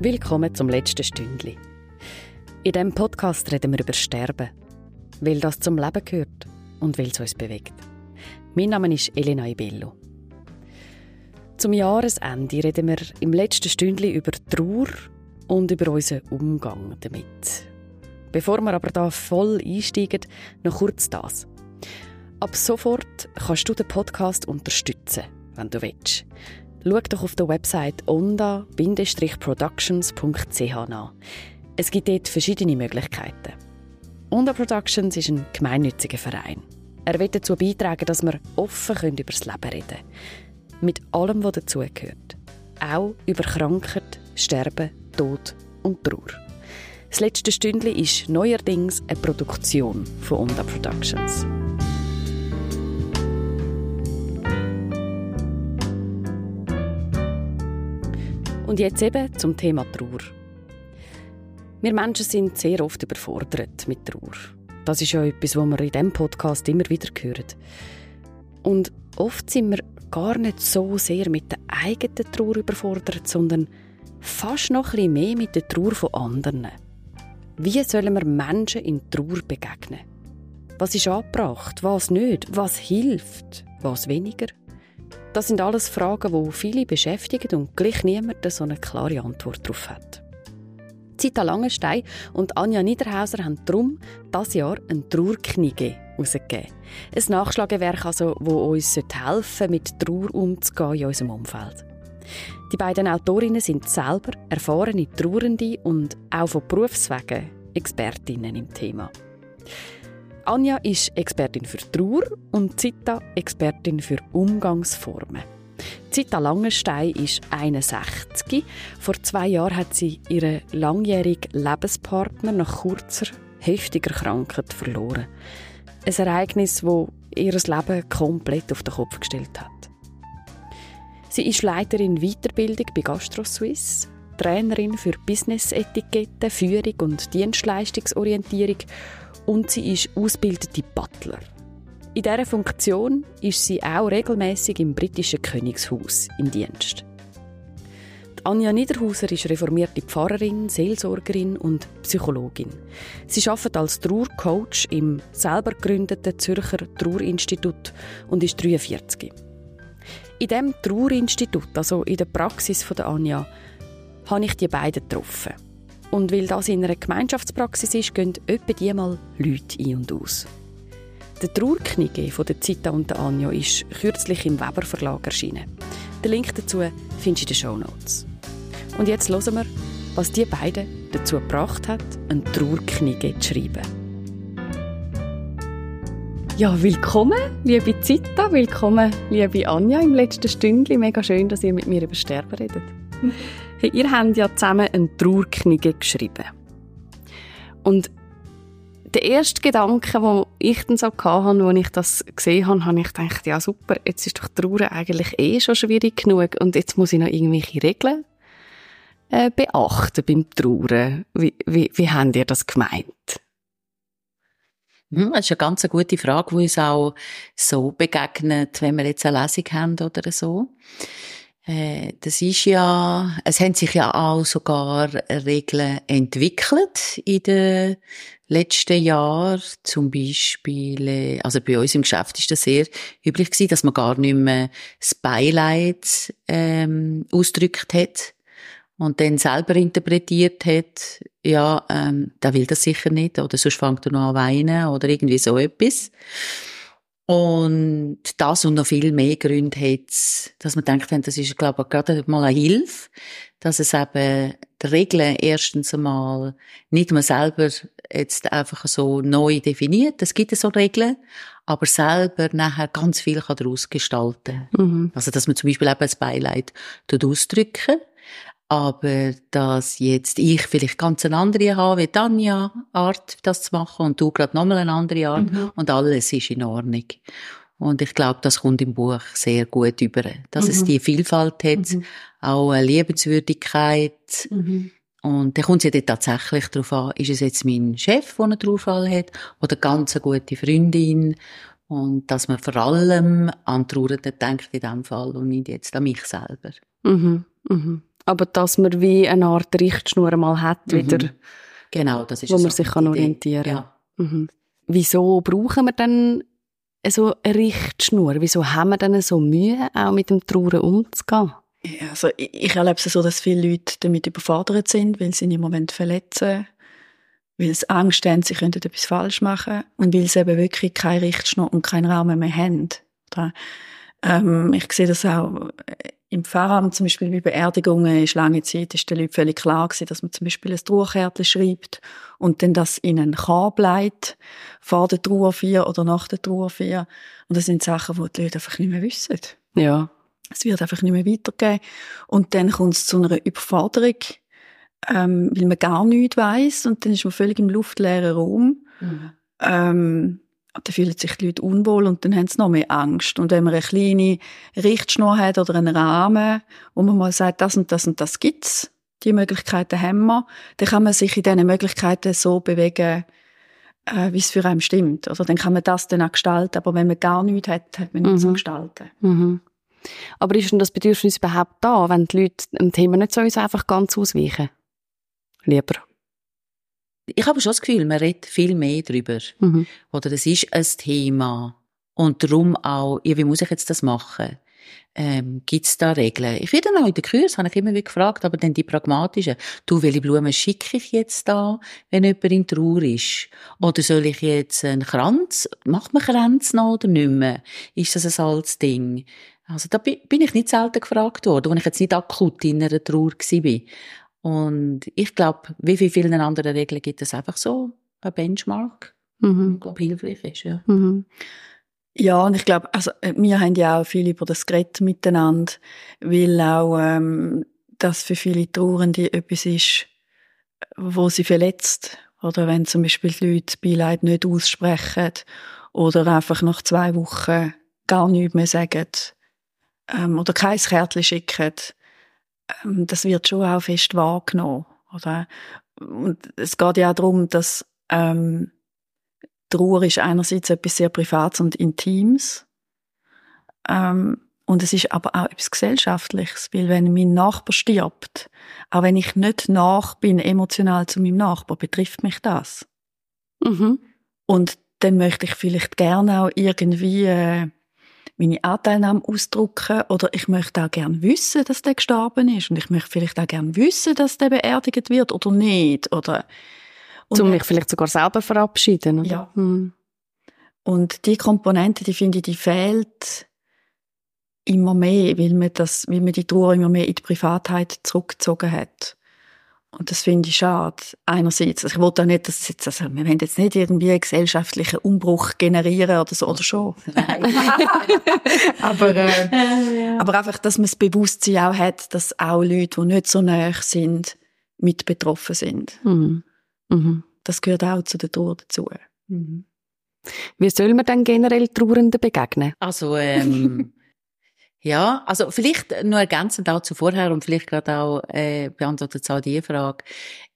Willkommen zum letzten Stündli. In diesem Podcast reden wir über Sterben, weil das zum Leben gehört und weil es uns bewegt. Mein Name ist Elena Ibello. Zum Jahresende reden wir im letzten Stündli über Trauer und über unseren Umgang damit. Bevor wir aber da voll einsteigen, noch kurz das. Ab sofort kannst du den Podcast unterstützen, wenn du willst. Schau doch auf der Website onda-productions.ch nach. Es gibt dort verschiedene Möglichkeiten. Onda Productions ist ein gemeinnütziger Verein. Er will dazu beitragen, dass wir offen über das Leben reden können. Mit allem, was dazugehört. Auch über Krankheit, Sterben, Tod und Trauer. Das letzte Stündchen ist neuerdings eine Produktion von Onda Productions. Und jetzt eben zum Thema Trauer. Wir Menschen sind sehr oft überfordert mit Trauer. Das ist ja etwas, was wir in diesem Podcast immer wieder hören. Und oft sind wir gar nicht so sehr mit der eigenen Trauer überfordert, sondern fast noch ein mehr mit der Trauer von anderen. Wie sollen wir Menschen in Trauer begegnen? Was ist angebracht, was nicht, was hilft, was weniger? Das sind alles Fragen, die viele beschäftigen und gleich niemand so eine klare Antwort darauf hat. Zita Langenstein und Anja Niederhauser haben darum dieses Jahr ein Trauerknige herausgegeben. Ein Nachschlagewerk, also, das uns helfen sollte, mit Trauer umzugehen in unserem Umfeld. Die beiden Autorinnen sind selber erfahrene Trauernde und auch von Berufswegen Expertinnen im Thema. Anja ist Expertin für Trauer und Zita Expertin für Umgangsformen. Zita Langenstein ist 61. Vor zwei Jahren hat sie ihren langjährigen Lebenspartner nach kurzer, heftiger Krankheit verloren. Ein Ereignis, das ihr Leben komplett auf den Kopf gestellt hat. Sie ist Leiterin Weiterbildung bei GastroSuisse, Trainerin für Business-Etiketten, Führung und Dienstleistungsorientierung und sie ist ausgebildete Butler. In dieser Funktion ist sie auch regelmäßig im britischen Königshaus im Dienst. Die Anja Niederhauser ist reformierte Pfarrerin, Seelsorgerin und Psychologin. Sie arbeitet als Trauercoach im selber gegründeten Zürcher Trauerinstitut und ist 43. In diesem Trauerinstitut, also in der Praxis von der Anja, habe ich die beiden getroffen. Und weil das in einer Gemeinschaftspraxis ist, gehen etwa die mal Leute ein und aus. Der Trauerknige von der Zita und der Anja ist kürzlich im Weber Verlag erschienen. Den Link dazu findest du in den Show Notes. Und jetzt hören wir, was die beiden dazu gebracht hat, einen Trauerknige zu schreiben. Ja, willkommen, liebe Zita, willkommen, liebe Anja, im letzten Stündchen. Mega schön, dass ihr mit mir über Sterben redet. Hey, ihr habt ja zusammen eine Trauerknige geschrieben. Und der erste Gedanke, den ich dann so hatte, als ich das gesehen habe, habe ich gedacht, ja super, jetzt ist doch Trauer eigentlich eh schon schwierig genug und jetzt muss ich noch irgendwelche Regeln äh, beachten beim Trauern. Wie, wie, wie habt ihr das gemeint? Hm, das ist eine ganz gute Frage, die uns auch so begegnet, wenn wir jetzt eine Lesung haben oder so. Äh, das ist ja, es haben sich ja auch sogar Regeln entwickelt in den letzten Jahren. Zum Beispiel, äh, also bei uns im Geschäft ist das sehr üblich gewesen, dass man gar nicht mehr das Beileid ähm, ausgedrückt hat und dann selber interpretiert hat, ja, ähm, der will das sicher nicht oder sonst fängt er noch an weinen oder irgendwie so etwas. Und das und noch viel mehr Gründe hat dass man denkt, das ist, glaube ich, gerade mal eine Hilfe, dass es eben die Regeln erstens einmal nicht man selber jetzt einfach so neu definiert. Es gibt so Regeln, aber selber nachher ganz viel daraus gestalten. Mhm. Also, dass man zum Beispiel eben das Beileid ausdrücken aber dass jetzt ich vielleicht ganz eine andere habe, wie Tanja Art, das zu machen, und du gerade nochmal eine andere Art, mhm. und alles ist in Ordnung. Und ich glaube, das kommt im Buch sehr gut über, dass mhm. es die Vielfalt hat, mhm. auch eine Liebenswürdigkeit. Mhm. Und da kommt es ja tatsächlich darauf an, ist es jetzt mein Chef, der einen Trauerfall hat, oder ganz eine gute Freundin. Und dass man vor allem an Trauernden denkt in diesem Fall und nicht jetzt an mich selber. Mhm. Mhm. Aber dass man wie eine Art Richtschnur mal hat, mhm. wieder. Genau, das ist Wo man sich kann orientieren kann. Ja. Mhm. Wieso brauchen wir dann so eine Richtschnur? Wieso haben wir dann so Mühe, auch mit dem Trauern umzugehen? Ja, also ich, ich erlebe es so, dass viele Leute damit überfordert sind, weil sie im Moment verletzen, weil sie Angst haben, sie könnten etwas falsch machen und weil sie eben wirklich keine Richtschnur und keinen Raum mehr haben. Ähm, ich sehe das auch im Pfarramt, zum Beispiel bei Beerdigungen, ist lange Zeit ist den Leuten völlig klar gewesen, dass man zum Beispiel ein Trauerkärtchen schreibt und dann das in einen Korb legt, vor der Trauerfeier oder nach der Trauerfeier. Und das sind Sachen, die die Leute einfach nicht mehr wissen. Ja. Es wird einfach nicht mehr weitergehen. Und dann kommt es zu einer Überforderung, ähm, weil man gar nichts weiß und dann ist man völlig im luftleeren Raum. Mhm. Ähm, dann fühlen sich die Leute unwohl und dann haben sie noch mehr Angst. Und wenn man eine kleine Richtschnur hat oder einen Rahmen, wo man mal sagt, das und das und das gibt's, die Möglichkeiten haben wir, dann kann man sich in diesen Möglichkeiten so bewegen, äh, wie es für einen stimmt. Oder dann kann man das dann auch gestalten. Aber wenn man gar nichts hat, hat man nichts mhm. zu gestalten. Mhm. Aber ist denn das Bedürfnis überhaupt da, wenn die Leute dem Thema nicht so einfach ganz ausweichen? Lieber ich habe schon das Gefühl, man redet viel mehr darüber. Mhm. Oder es ist ein Thema. Und darum auch, ja, wie muss ich jetzt das machen? Ähm, Gibt es da Regeln? Ich werde auch in den Kurs, habe ich immer wieder gefragt, aber dann die pragmatischen. Du, welche Blumen schicke ich jetzt da, wenn jemand in Trauer ist? Oder soll ich jetzt einen Kranz, macht man Kranz noch oder nicht mehr? Ist das ein altes Ding? Also da bin ich nicht selten gefragt worden, als ich jetzt nicht akut in einer Trauer war. Und ich glaube, wie viel vielen anderen Regeln gibt es einfach so ein Benchmark, mhm. ich glaube, hilfreich ist. Ja. Mhm. Ja, und ich glaube, also äh, wir haben ja auch viel über das Gerät miteinander, weil auch ähm, das für viele Trauernde etwas ist, wo sie verletzt. Oder wenn zum Beispiel die Leute Beileid nicht aussprechen oder einfach nach zwei Wochen gar nichts mehr sagen ähm, oder kein Kärtchen schicken, das wird schon auch fest wahrgenommen. Oder? Und es geht ja auch darum, dass ähm, Trauer ist einerseits etwas sehr Privates und Intimes. Ähm, und es ist aber auch etwas Gesellschaftliches, weil wenn mein Nachbar stirbt, auch wenn ich nicht nach bin emotional zu meinem Nachbar, betrifft mich das. Mhm. Und dann möchte ich vielleicht gerne auch irgendwie äh, meine Anteilnahme ausdrücken oder ich möchte auch gerne wissen, dass der gestorben ist und ich möchte vielleicht auch gerne wissen, dass der beerdigt wird oder nicht oder und um mich vielleicht sogar selber verabschieden. Oder? Ja. Hm. Und die Komponente, die finde ich, die fehlt immer mehr, weil man das, weil man die Trauer immer mehr in die Privatheit zurückgezogen hat. Und das finde ich schade. Einerseits, also ich wollte auch nicht, dass jetzt, also wir wollen jetzt nicht irgendwie einen gesellschaftlichen Umbruch generieren oder so, oder schon. aber, äh, ja. aber einfach, dass man das Bewusstsein auch hat, dass auch Leute, die nicht so nah sind, mit betroffen sind. Mhm. Mhm. Das gehört auch zu der Trauer dazu. Mhm. Wie soll man dann generell Trauernden begegnen? Also, ähm, Ja, also vielleicht nur ergänzend dazu vorher und vielleicht gerade auch äh, beantwortet es auch die Frage.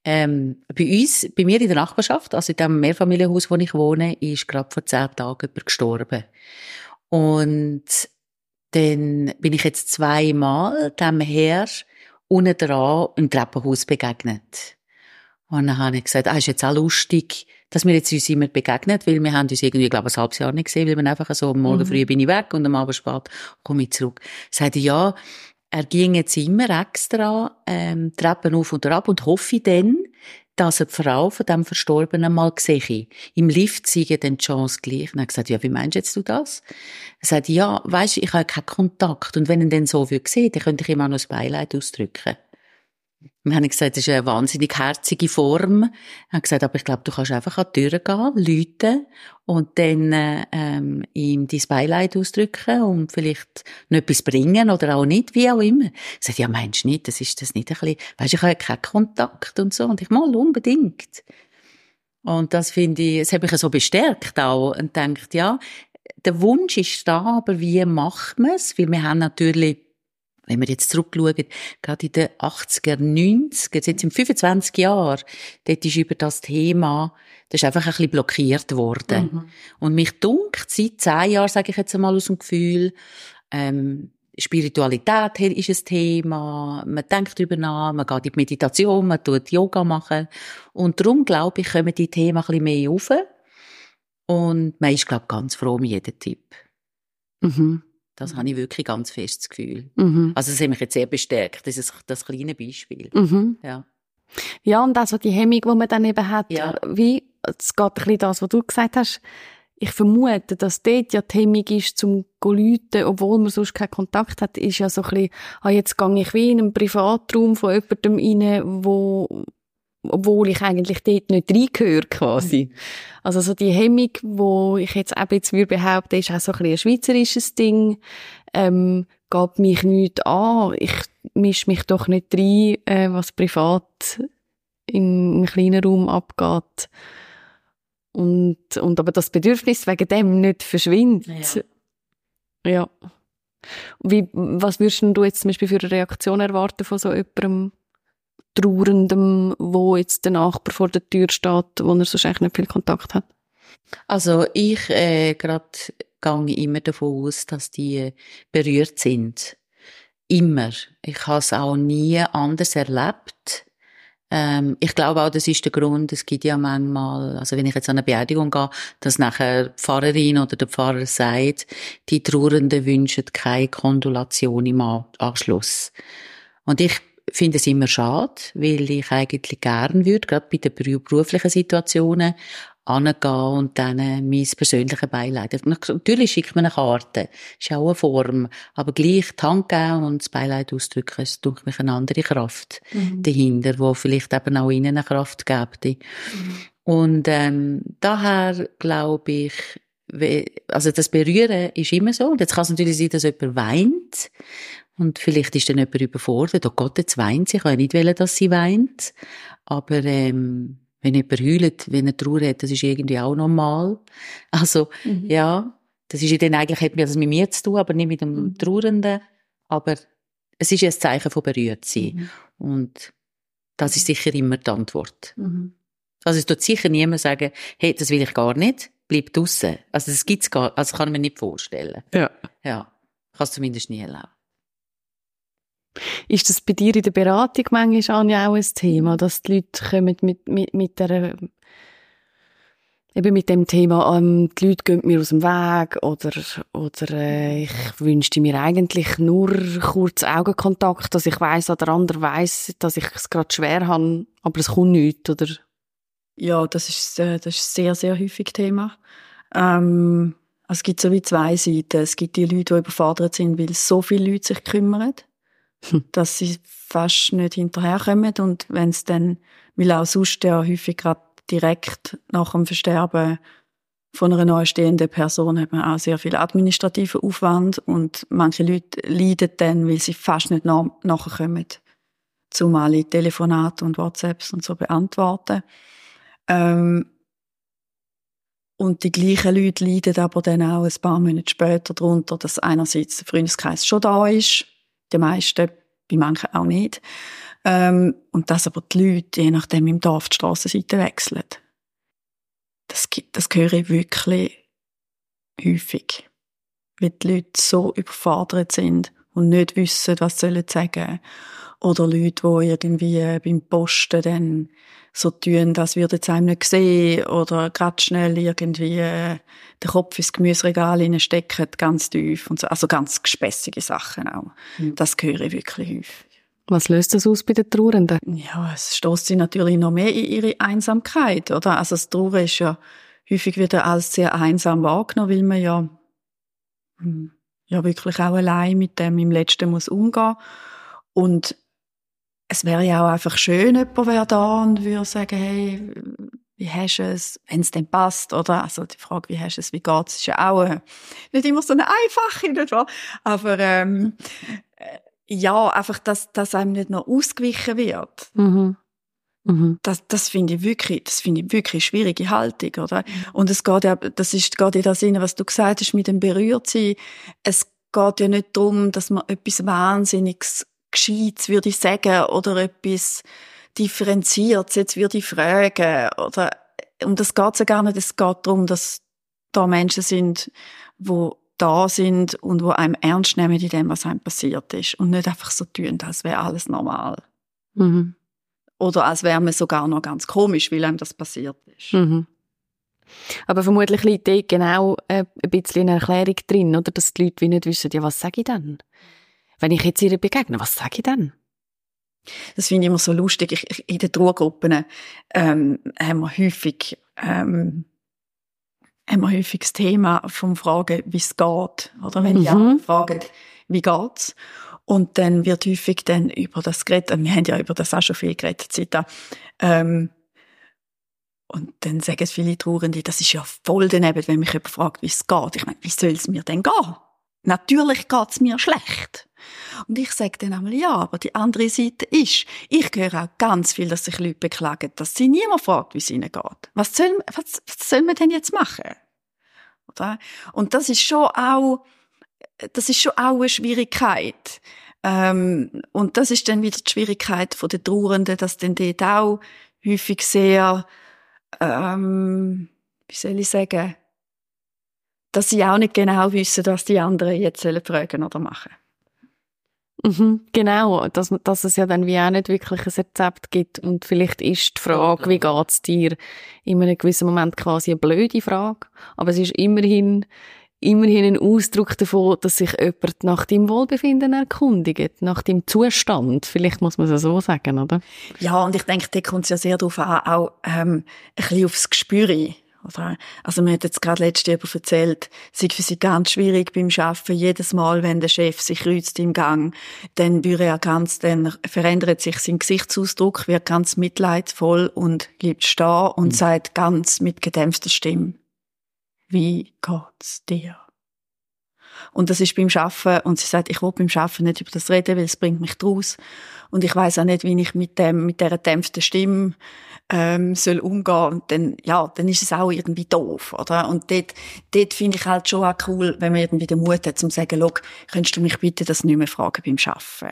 Ähm, bei uns, bei mir in der Nachbarschaft, also in dem Mehrfamilienhaus, wo ich wohne, ist gerade vor zehn Tagen jemand gestorben. Und dann bin ich jetzt zweimal dem Herr unten dran im Treppenhaus begegnet. Und dann habe ich gesagt, ah, ist jetzt auch lustig, dass wir jetzt uns immer begegnet, weil wir haben uns irgendwie, glaube ich, ein halbes Jahr nicht gesehen, weil wir einfach so, am Morgen mhm. früh bin ich weg und am Abend spät komme ich zurück. Sagte, ja, er ging jetzt immer extra, ähm, Treppen auf und ab und hoffe dann, dass er die Frau von dem Verstorbenen mal sehe. Im Lift sehe dann die Chance gleich. Und er hat gesagt, ja, wie meinst du jetzt du das? Er sagt, ja, weisst ich habe keinen Kontakt. Und wenn er dann so würde sehen, dann könnte ich ihm auch noch das Beileid ausdrücken. Wir haben gesagt, das ist eine wahnsinnig herzige Form. Er hat gesagt, aber ich glaube, du kannst einfach an die Tür gehen, läuten und dann ähm, ihm dein Beileid ausdrücken und vielleicht noch etwas bringen oder auch nicht, wie auch immer. Ich sagte, ja, meinst du nicht, das ist das nicht ein bisschen, weisst, ich habe ja keinen Kontakt und so. Und ich mal unbedingt. Und das finde ich, es hat mich so bestärkt auch und denkt, ja, der Wunsch ist da, aber wie macht man es? Weil wir haben natürlich wenn wir jetzt zurückschauen, gerade in den 80er, 90er, jetzt in 25 Jahren, dort ist über das Thema, das ist einfach ein bisschen blockiert worden. Mhm. Und mich dunkt seit zehn Jahren, sage ich jetzt einmal aus dem Gefühl, ähm, Spiritualität ist ein Thema, man denkt darüber nach, man geht in die Meditation, man tut Yoga machen. Und darum, glaube ich, kommen die Themen ein bisschen mehr auf. Und man ist, glaube ich, ganz froh um jeden Tipp. Mhm. Das habe ich wirklich ganz festes Gefühl. Mhm. Also das hat mich jetzt sehr bestärkt, das ist das kleine Beispiel. Mhm. Ja. ja, und also die Hemmung, die man dann eben hat, ja. wie, es geht ein bisschen das, was du gesagt hast, ich vermute, dass dort ja die Hemmung ist, zum Leuten, obwohl man sonst keinen Kontakt hat, ist ja so ein bisschen, ah, jetzt gehe ich wie in einen Privatraum von jemandem rein, wo, obwohl ich eigentlich dort nicht reingehöre, quasi. Also so die Hemmung, wo ich jetzt eben jetzt würde behaupten, ist auch so ein, bisschen ein schweizerisches Ding, ähm, geht mich nicht an, ich mische mich doch nicht rein, äh, was privat in einem kleinen Raum abgeht. Und, und aber das Bedürfnis wegen dem nicht verschwindet. Ja. ja. Wie, was würdest du jetzt zum Beispiel für eine Reaktion erwarten von so jemandem Trauerndem, wo jetzt der Nachbar vor der Tür steht, wo er sonst eigentlich nicht viel Kontakt hat? Also ich äh, gerade gehe immer davon aus, dass die berührt sind. Immer. Ich habe es auch nie anders erlebt ähm, ich glaube auch, das ist der Grund, es gibt ja manchmal, also wenn ich jetzt an eine Beerdigung gehe, dass nachher die Pfarrerin oder der Pfarrer sagt, die Trauernden wünschen keine Kondolation im Anschluss. Und ich finde es immer schade, weil ich eigentlich gern würde, gerade bei den beruflichen Situationen, angehen und dann mein persönliches Beileid. Natürlich schickt man eine Karte, ist auch eine Form, aber gleich die Hand geben und das Beileid ausdrücken, ist durch mich eine andere Kraft mhm. dahinter, wo vielleicht eben auch ihnen eine Kraft gibt. Mhm. Und ähm, daher glaube ich, also das Berühren ist immer so. Und jetzt kann es natürlich sein, dass jemand weint. Und vielleicht ist dann jemand überfordert. Oh Gott, jetzt weint sie. Ich kann ja nicht wollen, dass sie weint. Aber ähm, wenn jemand heult, wenn er Trauer hat, das ist irgendwie auch normal. Also, mhm. ja, das ist dann eigentlich, hat mir das mit mir zu tun, aber nicht mit dem mhm. Trauernden. Aber es ist ja ein Zeichen von Berührtsein. Mhm. Und das ist sicher immer die Antwort. Mhm. Also es tut sicher niemand sagen, hey, das will ich gar nicht, bleib draussen. Also das gibt's gar, also kann ich mir nicht vorstellen. Ja. Ja. Ich kann es zumindest nie erleben. Ist das bei dir in der Beratung manchmal auch ein Thema, dass die Leute kommen mit, mit, mit der, eben mit dem Thema, ähm, die Leute gehen mir aus dem Weg oder, oder äh, ich wünschte mir eigentlich nur kurz Augenkontakt, dass ich weiß oder der andere weiß, dass ich es gerade schwer habe, aber es kommt nicht, oder? Ja, das ist, äh, das ist sehr, sehr häufig Thema. Ähm, es gibt so wie zwei Seiten. Es gibt die Leute, die überfordert sind, weil so viele Leute sich kümmern dass sie fast nicht hinterherkommen. Und wenn es dann, weil auch sonst ja häufig gerade direkt nach dem Versterben von einer neu stehenden Person hat man auch sehr viel administrativen Aufwand. Und manche Leute leiden dann, weil sie fast nicht nach nachkommen, um alle Telefonate und WhatsApps und so beantworten. Ähm, und die gleichen Leute leiden aber dann auch ein paar Monate später darunter, dass einerseits der Freundeskreis schon da ist die meisten, bei manchen auch nicht. Ähm, und dass aber die Leute, je nachdem im Dorf, die Strassenseite wechseln. Das, das höre ich wirklich häufig. Weil die Leute so überfordert sind und nicht wissen, was sie sagen sollen. Oder Leute, die irgendwie äh, beim Posten dann so tun, das wird jetzt einem nicht sehen oder gerade schnell irgendwie äh, den Kopf ins Gemüseregal stecken, ganz tief und so. Also ganz gespässige Sachen auch. Mhm. Das höre ich wirklich häufig. Was löst das aus bei den Trauernden? Ja, es stößt sie natürlich noch mehr in ihre Einsamkeit, oder? Also das Trauern ist ja häufig wieder als sehr einsam wahrgenommen, weil man ja, hm, ja wirklich auch allein mit dem im Letzten muss umgehen. Und es wäre ja auch einfach schön, jemand wäre da und würde sagen, hey, wie hast du es, wenn es denn passt, oder? Also die Frage, wie hast du es, wie geht's, ist ja auch äh, nicht immer so eine einfache, nicht wahr? Aber ähm, äh, ja, einfach, dass, dass einem nicht noch ausgewichen wird. Mhm. Mhm. Das, das finde ich wirklich, das finde ich wirklich schwierige Haltung, oder? Und es geht ja, das ist, geht in das Sinne, was du gesagt hast, mit dem Berührtsein. Es geht ja nicht darum, dass man etwas Wahnsinniges Gescheites würde ich sagen oder etwas Differenziertes jetzt würde ich fragen oder um das geht's ja gar nicht. Es geht darum, dass da Menschen sind, wo da sind und wo einem ernst nehmen in dem, was einem passiert ist und nicht einfach so tun, als wäre alles normal. Mhm. Oder als wäre man sogar noch ganz komisch, weil einem das passiert ist. Mhm. Aber vermutlich liegt da genau äh, ein bisschen eine Erklärung drin, oder? Dass die Leute wie nicht wissen, ja, was sage ich dann? Wenn ich jetzt ihr begegne, was sage ich dann? Das finde ich immer so lustig. Ich, ich, in den Trauergruppen ähm, haben wir häufig ähm, haben wir häufig das Thema vom Fragen, wie es geht. Oder wenn mhm. die anderen fragen, wie geht's? Und dann wird häufig dann über das geredet, wir haben ja über das auch schon viel geredet, Zita, ähm, und dann sagen viele Trauernde, das ist ja voll daneben, wenn mich jemand fragt, wie es geht. Ich meine, wie soll es mir denn gehen? Natürlich geht's mir schlecht. Und ich sage dann einmal, ja, aber die andere Seite ist, ich höre auch ganz viel, dass sich Leute beklagen, dass sie niemand fragt, wie es ihnen geht. Was soll, was, was soll man denn jetzt machen? Oder? Und das ist schon auch, das ist schon auch eine Schwierigkeit. Ähm, und das ist dann wieder die Schwierigkeit den Trauernden, dass dann dort auch häufig sehr, ähm, wie soll ich sagen, dass sie auch nicht genau wissen, was die anderen jetzt sollen fragen oder machen. Mhm, genau, dass, dass es ja dann wie auch nicht wirklich ein Rezept gibt und vielleicht ist die Frage, wie geht's dir, in einem gewissen Moment quasi eine blöde Frage, aber es ist immerhin immerhin ein Ausdruck davon, dass sich jemand nach dem Wohlbefinden erkundigt, nach dem Zustand. Vielleicht muss man es so sagen, oder? Ja, und ich denke, da kommt es ja sehr darauf an, auch ähm, ein bisschen aufs Gespür. Oder? Also mir hat jetzt gerade letzte Woche erzählt, es ist für sie ganz schwierig beim Arbeiten. Jedes Mal, wenn der Chef sich kreuzt im Gang, dann würde er ganz, dann verändert sich sein Gesichtsausdruck, wird ganz mitleidvoll und bleibt stehen und mhm. sagt ganz mit gedämpfter Stimme, wie geht's dir? Und das ist beim Schaffen und sie sagt, ich will beim Schaffen nicht über das reden, weil es bringt mich draus. Und ich weiß auch nicht, wie ich mit dem, mit dieser dämpften Stimme, ähm, soll umgehen. Und dann, ja, dann ist es auch irgendwie doof, oder? Und dort, dort finde ich halt schon auch cool, wenn man irgendwie den Mut hat, zum zu sagen, Log, könntest du mich bitte das nicht mehr fragen beim Schaffen?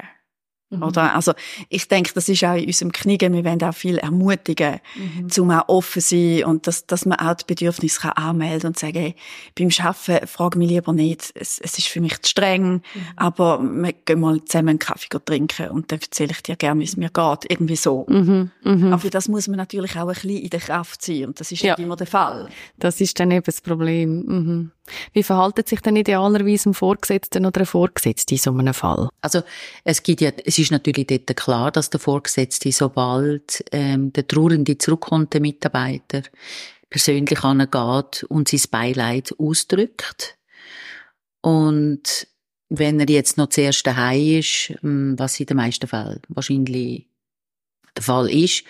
Mhm. Oder? Also, ich denke, das ist auch in unserem Kniegen, wir wollen auch viel ermutigen, mhm. zum auch offen sein und dass, dass man auch die Bedürfnisse kann anmelden und sagen, hey, beim Arbeiten frage mich lieber nicht, es, es ist für mich zu streng, mhm. aber wir gehen mal zusammen einen Kaffee trinken und dann erzähle ich dir gerne, wie es mir geht, irgendwie so. Mhm. Mhm. Aber das muss man natürlich auch ein bisschen in der Kraft sein und das ist ja. nicht immer der Fall. Das ist dann eben das Problem. Mhm. Wie verhalten sich denn idealerweise ein Vorgesetzter oder eine Vorgesetzte in so einem Fall? Also es gibt ja, es ist natürlich dort klar, dass der Vorgesetzte, sobald ähm, der Trauernde zurückkommt, der Mitarbeiter, persönlich angeht und sein Beileid ausdrückt. Und wenn er jetzt noch zuerst daheim ist, ähm, was in den meisten Fällen wahrscheinlich der Fall ist, in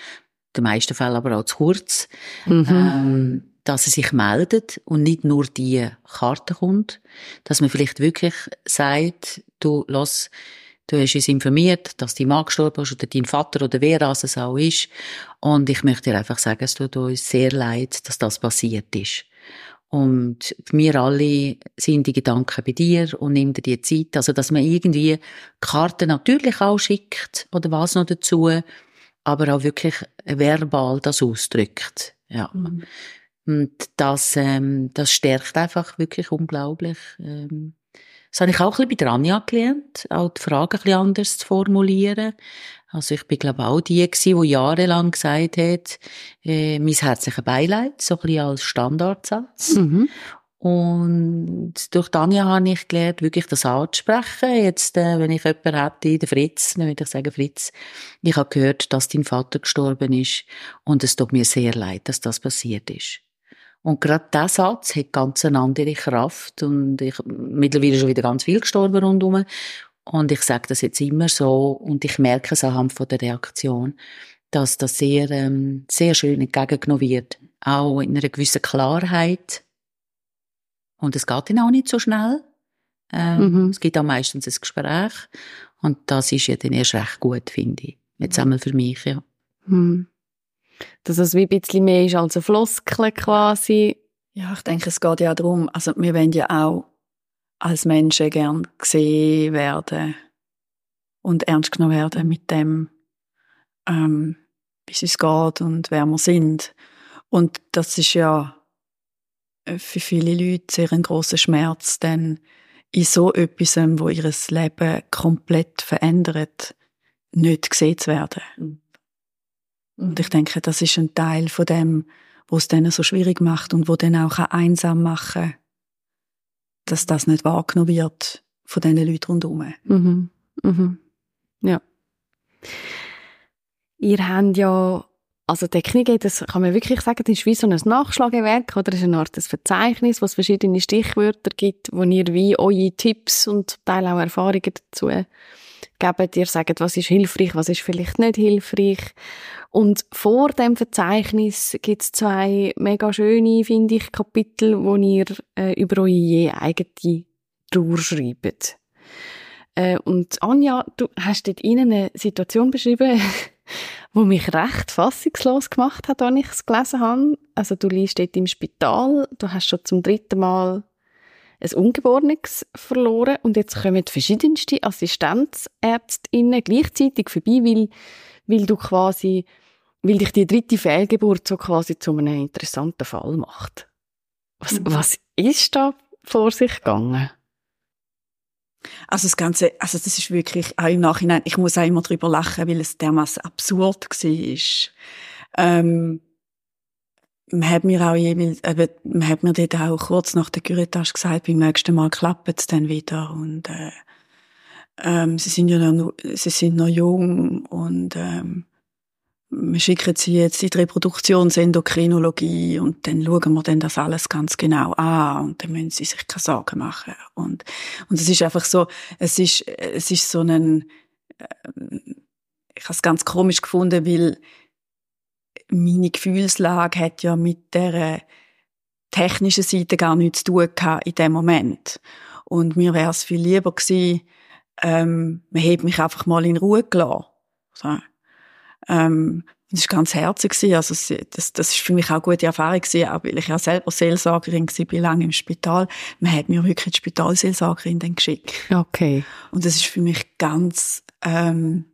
den meisten Fällen aber auch zu kurz, mhm. ähm, dass er sich meldet und nicht nur die Karte kommt, dass man vielleicht wirklich sagt, du, lass, du hast uns informiert, dass dein Mann gestorben ist oder dein Vater oder wer das es auch ist und ich möchte dir einfach sagen, es tut uns sehr leid, dass das passiert ist. Und wir alle sind die Gedanken bei dir und nimm dir die Zeit. Also, dass man irgendwie Karten natürlich auch schickt oder was noch dazu, aber auch wirklich verbal das ausdrückt. Ja. Mhm. Und das, ähm, das stärkt einfach wirklich unglaublich. Ähm, das habe ich auch ein bisschen bei Rania gelernt, auch die Frage ein bisschen anders zu formulieren. Also ich bin glaube auch die gewesen, die jahrelang gesagt hat, äh, mein herzliches Beileid, so ein bisschen als Standardsatz. Mhm. Und durch Tanja habe ich gelernt, wirklich das anzusprechen. Jetzt, äh, wenn ich jemanden hätte, den Fritz, dann würde ich sagen, Fritz, ich habe gehört, dass dein Vater gestorben ist und es tut mir sehr leid, dass das passiert ist. Und gerade dieser Satz hat ganz eine andere Kraft und ich, mittlerweile schon wieder ganz viel gestorben rundherum. Und ich sage das jetzt immer so und ich merke es anhand von der Reaktion, dass das sehr, ähm, sehr schön entgegengenommen wird. Auch in einer gewissen Klarheit. Und es geht dann auch nicht so schnell. Ähm, mhm. Es gibt auch meistens ein Gespräch. Und das ist ja dann erst recht gut, finde ich. Jetzt einmal für mich, ja. Mhm dass es wie ein bisschen mehr ist als ein Floskel quasi. Ja, ich denke, es geht ja darum, also wir wollen ja auch als Menschen gern gesehen werden und ernst genommen werden mit dem, ähm, wie es uns geht und wer wir sind. Und das ist ja äh, für viele Leute sehr ein großer Schmerz, denn in so etwas, wo ihr Leben komplett verändert, nicht gesehen zu werden. Und ich denke, das ist ein Teil von dem, was es denen so schwierig macht und wo dann auch einsam machen dass das nicht wahrgenommen wird von diesen Leuten rundherum. Mhm. Mhm. Ja. Ihr habt ja, also Kniege, das kann man wirklich sagen, das ist wie so ein Nachschlagewerk oder ist eine Art ein Verzeichnis, wo es verschiedene Stichwörter gibt, wo ihr wie eure Tipps und zum Teil auch Erfahrungen dazu gebt. Ihr sagt, was ist hilfreich, was ist vielleicht nicht hilfreich. Und vor dem Verzeichnis gibt es zwei mega schöne, finde ich, Kapitel, wo ihr äh, über eure je eigene Trauer schreibt. Äh, und Anja, du hast dort Ihnen eine Situation beschrieben, wo mich recht fassungslos gemacht hat, als ich es gelesen habe. Also du liegst dort im Spital, du hast schon zum dritten Mal ein Ungeborenes verloren und jetzt kommen verschiedenste Assistenzärztinnen gleichzeitig vorbei, weil, weil du quasi, weil dich die dritte Fehlgeburt so quasi zu einem interessanten Fall macht. Was, mhm. was ist da vor sich gegangen? Also das Ganze, also das ist wirklich auch im Nachhinein, ich muss auch immer drüber lachen, weil es dermaßen absurd war. Ähm, man hat mir auch jeweils, eben, man hat mir dort auch kurz nach der Curetage gesagt, beim nächsten Mal klappt es dann wieder und äh, ähm, sie sind ja noch, sie sind noch jung und ähm, wir schicken sie jetzt in die Reproduktionsendokrinologie und dann schauen wir dann das alles ganz genau an und dann müssen sie sich keine Sorgen machen. Und, und es ist einfach so, es ist, es ist so ein, äh, ich habe es ganz komisch gefunden, weil meine Gefühlslage hat ja mit der technischen Seite gar nichts zu tun gehabt in dem Moment. Und mir wäre es viel lieber gewesen, ähm, man hätte mich einfach mal in Ruhe gelassen. So. Ähm, das war ganz herzig. Also, das, das ist für mich auch eine gute Erfahrung gewesen, auch weil ich ja selber Seelsorgerin war, bin lange im Spital. Man hat mir wirklich die Spitalseelsorgerin dann geschickt. Okay. Und das ist für mich ganz, ähm,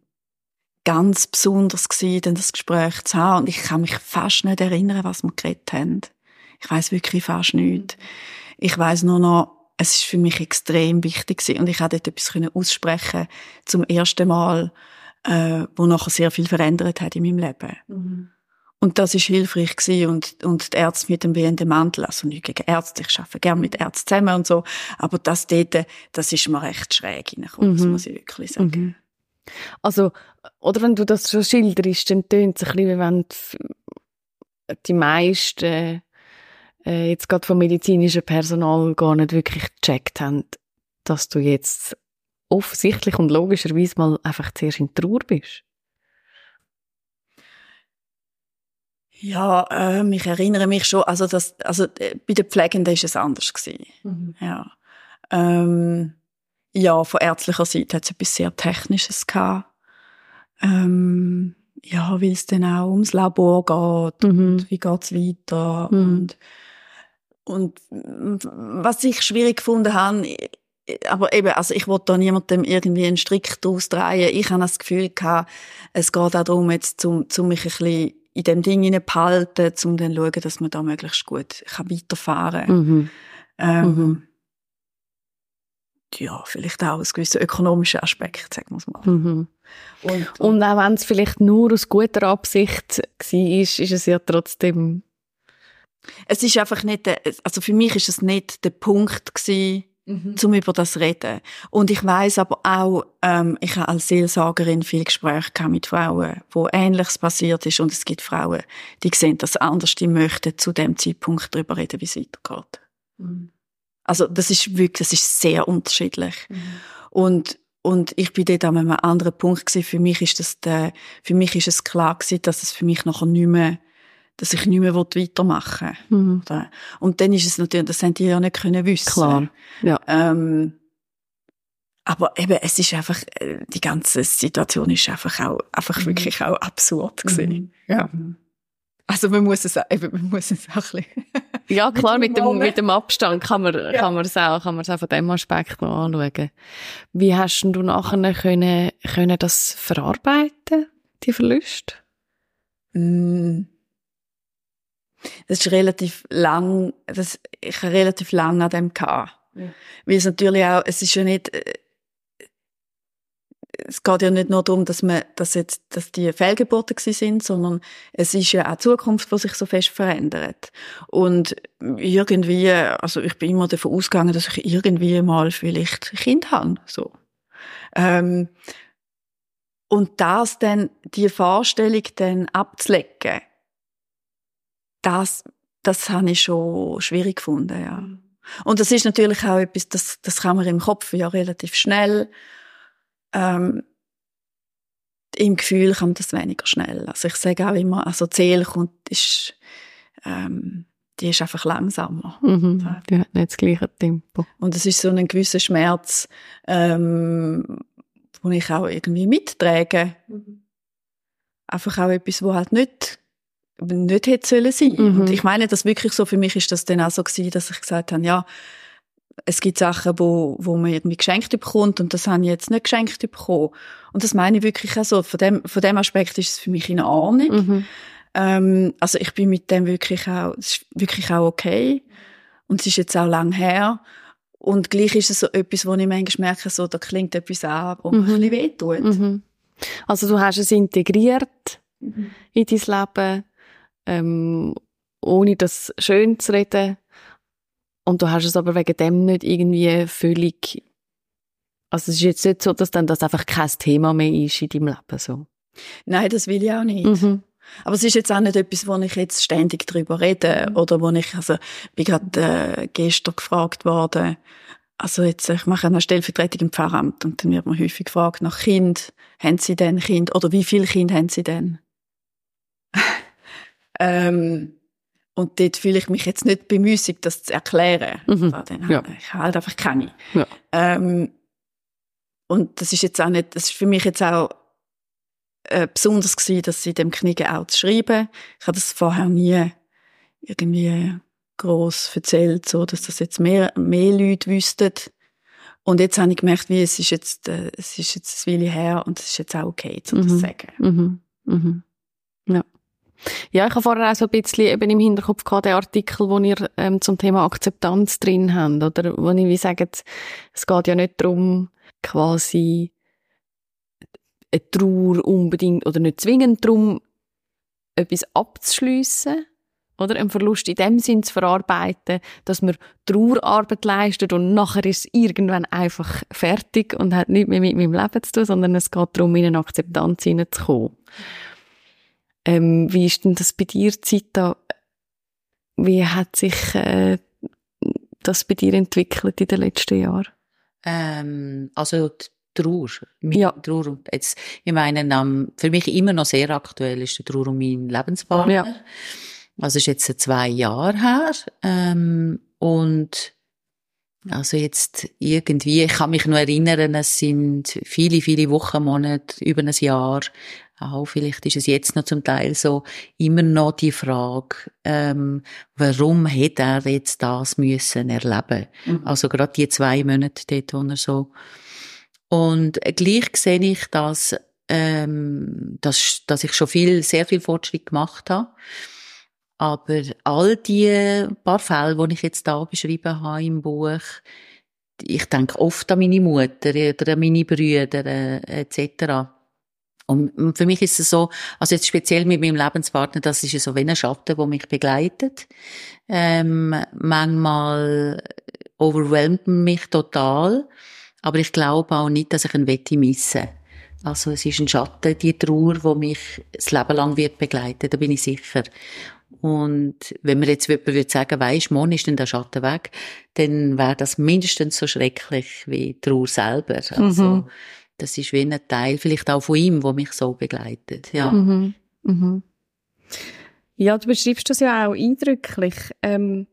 ganz besonders gewesen, dann das Gespräch zu haben. Und ich kann mich fast nicht erinnern, was wir geredet haben. Ich weiß wirklich fast nichts. Ich weiß nur noch, es ist für mich extrem wichtig gewesen. Und ich konnte dort etwas aussprechen zum ersten Mal äh, wo nachher sehr viel verändert hat in meinem Leben. Mhm. Und das ist hilfreich gewesen und, und die Ärzte mit dem wehenden Mantel, also nicht gegen Ärzte, ich arbeite gerne mit Ärzten zusammen und so, aber das dort, das ist mir recht schräg reingekommen, mhm. das muss ich wirklich sagen. Mhm. Also, oder wenn du das schon schilderst, dann tönt es ein bisschen, wie wenn die meisten äh, jetzt gerade vom medizinischen Personal gar nicht wirklich gecheckt haben, dass du jetzt offensichtlich und logischerweise mal einfach zuerst in Trauer bist? Ja, ähm, ich erinnere mich schon, also das, also äh, bei den Pflegenden ist es anders gewesen. Mhm. Ja. Ähm, ja, von ärztlicher Seite hat es etwas sehr Technisches gehabt. Ähm, ja, weil es dann auch ums Labor geht mhm. und wie geht's weiter mhm. und und was ich schwierig gefunden habe, aber eben, also ich wollte da niemandem irgendwie einen Strick draus drehen. Ich habe das Gefühl gehabt, es geht auch darum, jetzt, zum, zum mich ein bisschen in dem Ding behalten, um dann zu schauen, dass man da möglichst gut kann weiterfahren kann. Mhm. Ähm, mhm. Ja, vielleicht auch aus gewissen ökonomischen Aspekt, sagen wir es mal. Mhm. Und, und, und, auch wenn es vielleicht nur aus guter Absicht war, ist, ist es ja trotzdem... Es ist einfach nicht, der, also für mich ist es nicht der Punkt gewesen, mhm. zum über das reden. Und ich weiß aber auch, ähm, ich habe als Seelsorgerin viel Gespräche mit Frauen, wo Ähnliches passiert ist und es gibt Frauen, die sehen das anders, die möchten zu dem Zeitpunkt darüber reden, wie es weitergeht. Mhm. Also das ist wirklich, das ist sehr unterschiedlich. Mhm. Und und ich bin dort an einem anderen Punkt gewesen. Für mich ist das der, für mich ist es klar gewesen, dass es für mich nachher nicht mehr dass ich nicht mehr weitermachen will. Mhm. Und dann ist es natürlich, das haben die ja nicht können wissen. Klar, ja. Ähm, aber eben, es ist einfach, äh, die ganze Situation ist einfach auch, einfach mhm. wirklich auch absurd gewesen. Mhm. Ja. Also man muss es, eben, man muss es auch ein bisschen Ja, klar, mit dem, mit dem Abstand kann man, ja. kann man es auch, kann man es auch von dem Aspekt noch anschauen. Wie hast du nachher können, können das verarbeiten, die Verluste? Mm. Das ist relativ lang, das, ich habe relativ lang an dem gehabt. Ja. Weil es natürlich auch, es ist ja nicht, äh, es geht ja nicht nur darum, dass man, dass jetzt, dass die Fehlgeburten sind, sondern es ist ja auch die Zukunft, die sich so fest verändert. Und irgendwie, also ich bin immer davon ausgegangen, dass ich irgendwie mal vielleicht ein Kind habe, so. Ähm, und das dann, die Vorstellung dann abzulecken, das, das habe ich schon schwierig gefunden, ja. Mhm. Und das ist natürlich auch etwas, das, das kann man im Kopf ja relativ schnell ähm, im Gefühl kommt das weniger schnell. Also ich sage auch immer, also die Seele kommt, ist, ähm, die ist einfach langsamer. Mhm, die hat nicht das gleiche Tempo. Und es ist so ein gewisser Schmerz, ähm, den ich auch irgendwie mittrage. Mhm. Einfach auch etwas, wo halt nicht nicht hätte sollen sein. Mhm. Und ich meine, das wirklich so, für mich ist das dann auch so gewesen, dass ich gesagt habe, ja, es gibt Sachen, wo, wo man irgendwie geschenkt bekommt und das habe ich jetzt nicht geschenkt bekommen. Und das meine ich wirklich auch so. Von dem, von dem Aspekt ist es für mich in Ordnung. Mhm. Ähm, also ich bin mit dem wirklich auch, es ist wirklich auch okay. Und es ist jetzt auch lang her. Und gleich ist es so etwas, wo ich manchmal merke, so, da klingt etwas an, wo mhm. mir ein bisschen wehtut. Mhm. Also du hast es integriert mhm. in dein Leben, ähm, ohne das schön zu reden und du hast es aber wegen dem nicht irgendwie völlig, also es ist jetzt nicht so, dass dann das einfach kein Thema mehr ist in deinem Leben, so. Nein, das will ich auch nicht. Mhm. Aber es ist jetzt auch nicht etwas, wo ich jetzt ständig drüber rede mhm. oder wo ich, also, bin gerade äh, gestern gefragt worden, also jetzt, ich mache eine Stellvertretung im Pfarramt und dann wird man häufig gefragt nach Kind, haben Sie denn Kind oder wie viele Kinder haben Sie denn? ähm, und dort fühle ich mich jetzt nicht bemüßigt, das zu erklären. Mhm. Also, ja. Ich halt einfach keine. Ja. Ähm, und das ist jetzt auch nicht, das ist für mich jetzt auch äh, besonders gewesen, dass sie dem Kniege auch zu schreiben. Ich habe das vorher nie irgendwie groß erzählt, so dass das jetzt mehr, mehr Leute wüssten. Und jetzt habe ich gemerkt, wie es ist jetzt, äh, es ist jetzt eine Weile her und es ist jetzt auch okay, zu mhm. das sagen. Mhm. Mhm. Ja. Ja, ich habe vorher auch so ein bisschen eben im Hinterkopf gehabt, den Artikel, wo ihr ähm, zum Thema Akzeptanz drin habt, oder wo ich wie sage, es geht ja nicht darum, quasi eine Trauer unbedingt, oder nicht zwingend darum, etwas abzuschliessen, oder? Einen Verlust in dem Sinn zu verarbeiten, dass man Trauerarbeit leistet und nachher ist es irgendwann einfach fertig und hat nichts mehr mit meinem Leben zu tun, sondern es geht darum, in eine Akzeptanz hineinzukommen. Ähm, wie ist denn das bei dir, Zita? Wie hat sich äh, das bei dir entwickelt in den letzten Jahren? Ähm, also die Trauer. Ja. Trauer. Jetzt, ich meine, um, für mich immer noch sehr aktuell ist der Trauer um meinen Lebenspartner. Ja. Also ist jetzt zwei Jahre her. Ähm, und also jetzt irgendwie, ich kann mich noch erinnern, es sind viele, viele Wochen, Monate, über ein Jahr, auch vielleicht ist es jetzt noch zum Teil so, immer noch die Frage, ähm, warum hätte er jetzt das müssen erleben? Mhm. Also gerade die zwei Monate dort, wo er so und gleich sehe ich, dass, ähm, dass, dass ich schon viel, sehr viel Fortschritt gemacht habe. Aber all die paar Fälle, die ich jetzt da beschrieben habe im Buch, ich denke oft an meine Mutter oder an meine Brüder äh, etc. Und für mich ist es so, also jetzt speziell mit meinem Lebenspartner, das ist so wie ein Schatten, der mich begleitet. Ähm, manchmal overwhelmt mich total, aber ich glaube auch nicht, dass ich ihn wette missen. Also es ist ein Schatten, die Trauer, wo mich das Leben lang wird begleiten, da bin ich sicher. Und wenn mir jetzt jemand würde sagen, weisst, morgen ist denn der Schatten weg, dann wäre das mindestens so schrecklich wie die Trauer selber. Also, mhm. Das ist wie ein Teil vielleicht auch von ihm, wo mich so begleitet, ja. Mhm. Mhm. Ja, du beschreibst das ja auch eindrücklich. Ähm,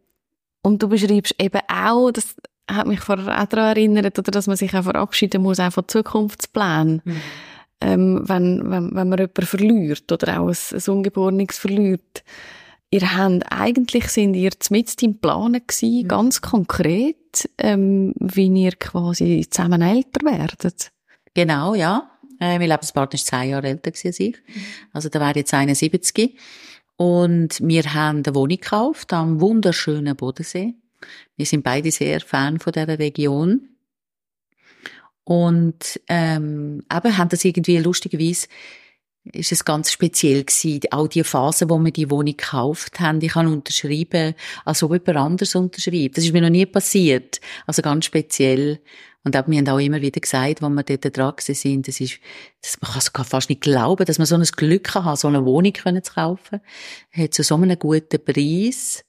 und du beschreibst eben auch, das hat mich vorher auch daran erinnert, oder, dass man sich auch verabschieden muss, auch von Zukunftsplänen. Mhm. Ähm, wenn, wenn, wenn man jemanden verliert oder auch ein, ein Ungeborenes verliert ihr habt, eigentlich sind ihr mit im Planen gewesen, mhm. ganz konkret, ähm, wie ihr quasi zusammen älter werdet. Genau, ja. Äh, mein Lebenspartner ist zwei Jahre älter als ich. Also der wäre jetzt 71. Und wir haben eine Wohnung gekauft am wunderschönen Bodensee. Wir sind beide sehr Fan von dieser Region. Und ähm, eben haben das irgendwie lustigerweise ist es ganz speziell gewesen. Auch die Phase, wo wir die Wohnung gekauft haben, ich habe unterschrieben, als ob jemand anders unterschreibt. Das ist mir noch nie passiert. Also ganz speziell. Und auch, wir haben auch immer wieder gesagt, wenn wir dort dran sind, das ist, das, man kann es fast nicht glauben, dass man so ein Glück hat, so eine Wohnung zu kaufen. Hat zu so einem guten Preis.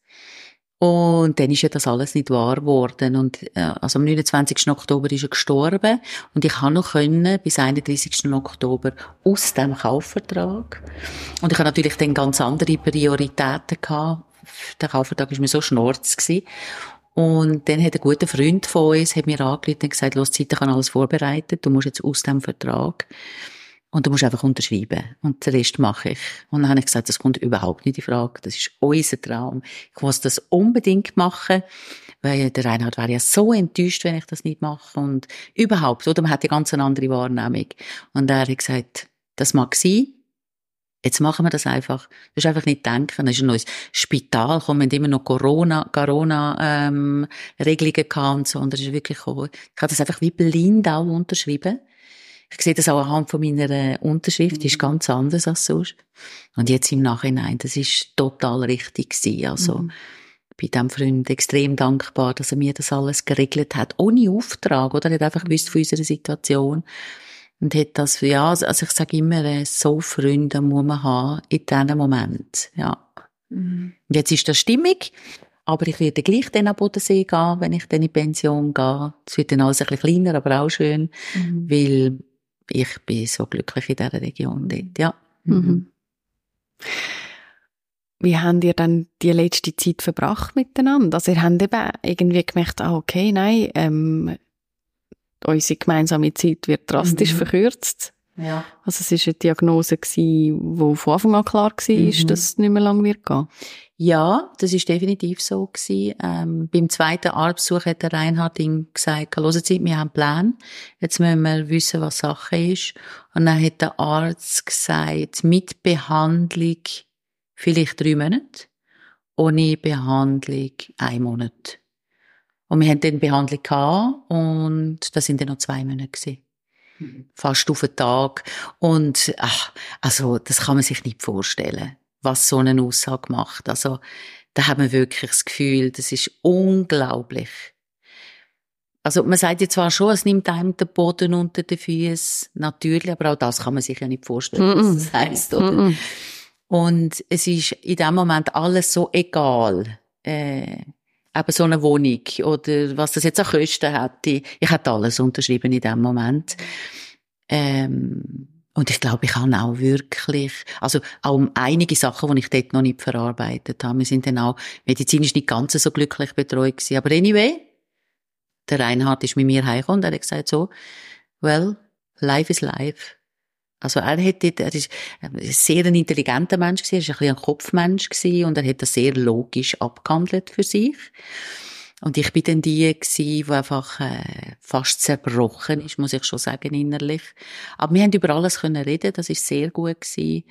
Und dann ist ja das alles nicht wahr geworden. Und, äh, also am 29. Oktober ist er gestorben. Und ich habe noch können, bis 31. Oktober aus dem Kaufvertrag. Und ich habe natürlich dann ganz andere Prioritäten gehabt. Der Kaufvertrag war mir so schnorz gewesen. Und dann hat ein guter Freund von uns hat mir angerufen und gesagt, los, Zeit, ich habe alles vorbereitet, du musst jetzt aus dem Vertrag und du musst einfach unterschreiben. Und den Rest mache ich. Und dann habe ich gesagt, das kommt überhaupt nicht in Frage. Das ist unser Traum. Ich muss das unbedingt machen. Weil der Reinhard wäre ja so enttäuscht, wenn ich das nicht mache. Und überhaupt, oder? Man hat ja ganz andere Wahrnehmung. Und er hat gesagt, das mag sein. Jetzt machen wir das einfach. Du musst einfach nicht denken. Es ist ein neues Spital, kommen immer noch Corona, Corona, ähm, Regelungen gehabt und so. Und das ist wirklich, ich habe das einfach wie blind auch unterschrieben. Ich sehe das auch anhand von meiner äh, Unterschrift, die ist mhm. ganz anders als sonst. Und jetzt im Nachhinein, das ist total richtig gewesen. Also, mhm. bin dem Freund extrem dankbar, dass er mir das alles geregelt hat, ohne Auftrag, oder? Er hat einfach gewusst von unserer Situation. Und hat das, ja, also ich sage immer, äh, so Freunde muss man haben in diesem Moment, ja. Mhm. Und jetzt ist das stimmig. Aber ich werde gleich dann am Bodensee gehen, wenn ich dann in Pension gehe. Es wird dann alles ein bisschen kleiner, aber auch schön, mhm. weil ich bin so glücklich in dieser Region dort, ja. Mhm. mhm. Wie habt ihr dann die letzte Zeit verbracht miteinander? Also ihr habt eben irgendwie gemerkt, ah, okay, nein, ähm, unsere gemeinsame Zeit wird drastisch mhm. verkürzt. Ja. Also es war eine Diagnose, die von Anfang an klar war, mhm. dass es nicht mehr lange wird gehen. Ja, das ist definitiv so gewesen. Ähm, beim zweiten Arztbesuch hat der Reinhard ihm gesagt, hören Sie, wir haben einen Plan. Jetzt müssen wir wissen, was Sache ist. Und dann hat der Arzt gesagt, mit Behandlung vielleicht drei Monate, ohne Behandlung ein Monat. Und wir haben dann Behandlung gehabt und das sind dann noch zwei Monate gewesen. Mhm. Fast auf den Tag. Und, ach, also, das kann man sich nicht vorstellen was so eine Aussage macht. Also, da hat man wirklich das Gefühl, das ist unglaublich. Also, man sagt ja zwar schon, es nimmt einem den Boden unter den Füßen, natürlich, aber auch das kann man sich ja nicht vorstellen, was das heisst, oder? Mm -mm. Und es ist in dem Moment alles so egal. Äh, eben so eine Wohnung oder was das jetzt an Kosten hätte. Ich hätte alles unterschrieben in dem Moment. Ähm, und ich glaube, ich habe auch wirklich, also auch um einige Sachen, die ich dort noch nicht verarbeitet habe. Wir sind dann auch medizinisch nicht ganz so glücklich betreut gewesen. Aber anyway, der Reinhard ist mit mir heimgekommen und hat gesagt so, well, life is life. Also er hat dort, er ist ein sehr ein intelligenter Mensch gewesen, er ist ein bisschen ein Kopfmensch gewesen und er hat das sehr logisch abgehandelt für sich. Und ich bin dann die gewesen, die einfach äh, fast zerbrochen ist, muss ich schon sagen, innerlich. Aber wir haben über alles können reden, das ist sehr gut gewesen.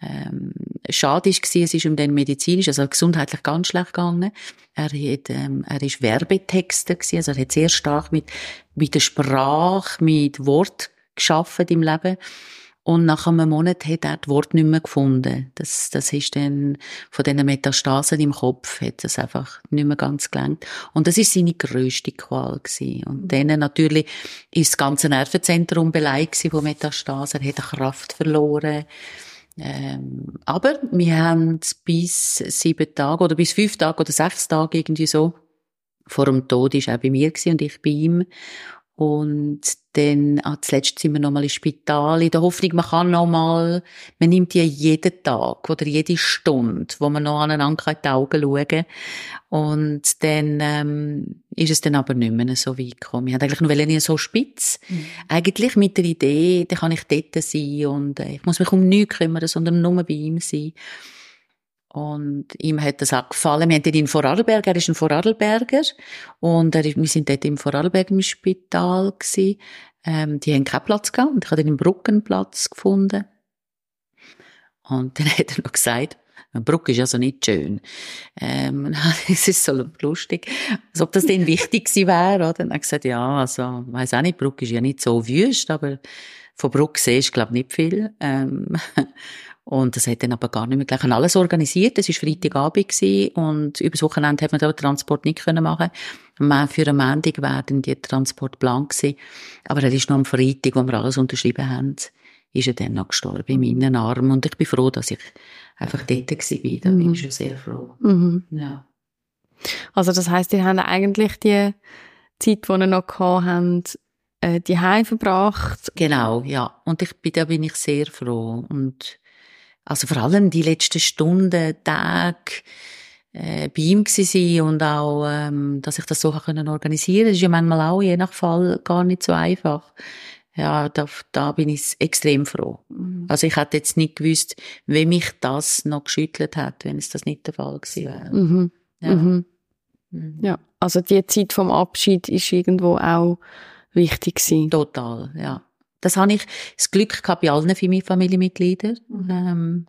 Ähm, schade ist gewesen, es ist um den medizinisch, also gesundheitlich ganz schlecht gegangen. Er hat, ähm, er ist Werbetexter gewesen, also er hat sehr stark mit, mit der Sprache, mit Wort geschaffen im Leben. Und nach einem Monat hat er das Wort nicht mehr gefunden. Das, das ist dann von diesen Metastasen im Kopf, hat es einfach nicht mehr ganz gelangt. Und das ist seine grösste Qual gewesen. Und mhm. dann natürlich ist das ganze Nervenzentrum beleidigt von Metastasen. Er hat Kraft verloren. Ähm, aber wir haben bis sieben Tage oder bis fünf Tage oder sechs Tage irgendwie so vor dem Tod ist er bei mir und ich bei ihm. Und dann, ah, zuletzt sind wir nochmal im Spital, in der Hoffnung, man kann nochmal, man nimmt ja jeden Tag oder jede Stunde, wo man noch aneinander in die Augen schauen Und dann, ähm, ist es dann aber nicht mehr so weit gekommen. Ich hatte eigentlich nur nie so spitz. Mhm. Eigentlich mit der Idee, dann kann ich dort sein und äh, ich muss mich um nichts kümmern, sondern nur bei ihm sein. Und ihm hat das auch gefallen. Wir haben ihn in Vorarlberg, er ist ein Vorarlberger. Und er, wir sind dort im Vorarlberg im Spital gewesen. Ähm, die haben keinen Platz gehabt. Und ich habe im Brückenplatz gefunden. Und dann hat er noch gesagt, Bruck ist also nicht schön. Ähm, es ist so lustig, als ob das denn wichtig gewesen wäre, oder? Dann habe ich gesagt, ja, also, weiss auch nicht, Bruck ist ja nicht so wüst, aber von Bruck sehe ich, glaube nicht viel. Ähm, und das hat dann aber gar nicht mehr gleich alles organisiert. Es war Freitagabend gewesen, und übers Wochenende hat man den Transport nicht können machen. Für einen Montag wäre dann die Transport blank gewesen. Aber er ist noch am Freitag, wo wir alles unterschrieben haben, ist er dann noch gestorben in meinen Armen. Und ich bin froh, dass ich einfach dort war. Da bin ich schon sehr froh. Mhm. Ja. Also das heisst, ihr habt eigentlich die Zeit, die ihr noch gehabt habt, äh, die Heim verbracht. Genau, ja. Und ich bin, da bin ich sehr froh. Und also vor allem die letzten Stunden, Tage äh, bei ihm gewesen und auch, ähm, dass ich das so können organisieren. Das ist ja manchmal auch je nach Fall gar nicht so einfach. Ja, da, da bin ich extrem froh. Mhm. Also ich hätte jetzt nicht gewusst, wie mich das noch geschüttelt hat, wenn es das nicht der Fall gewesen wäre. Mhm. Ja. Mhm. mhm. ja, also die Zeit vom Abschied ist irgendwo auch wichtig gewesen. Total, ja. Das habe ich das Glück gehabt bei allen Familienmitgliedern. Mhm. Ähm,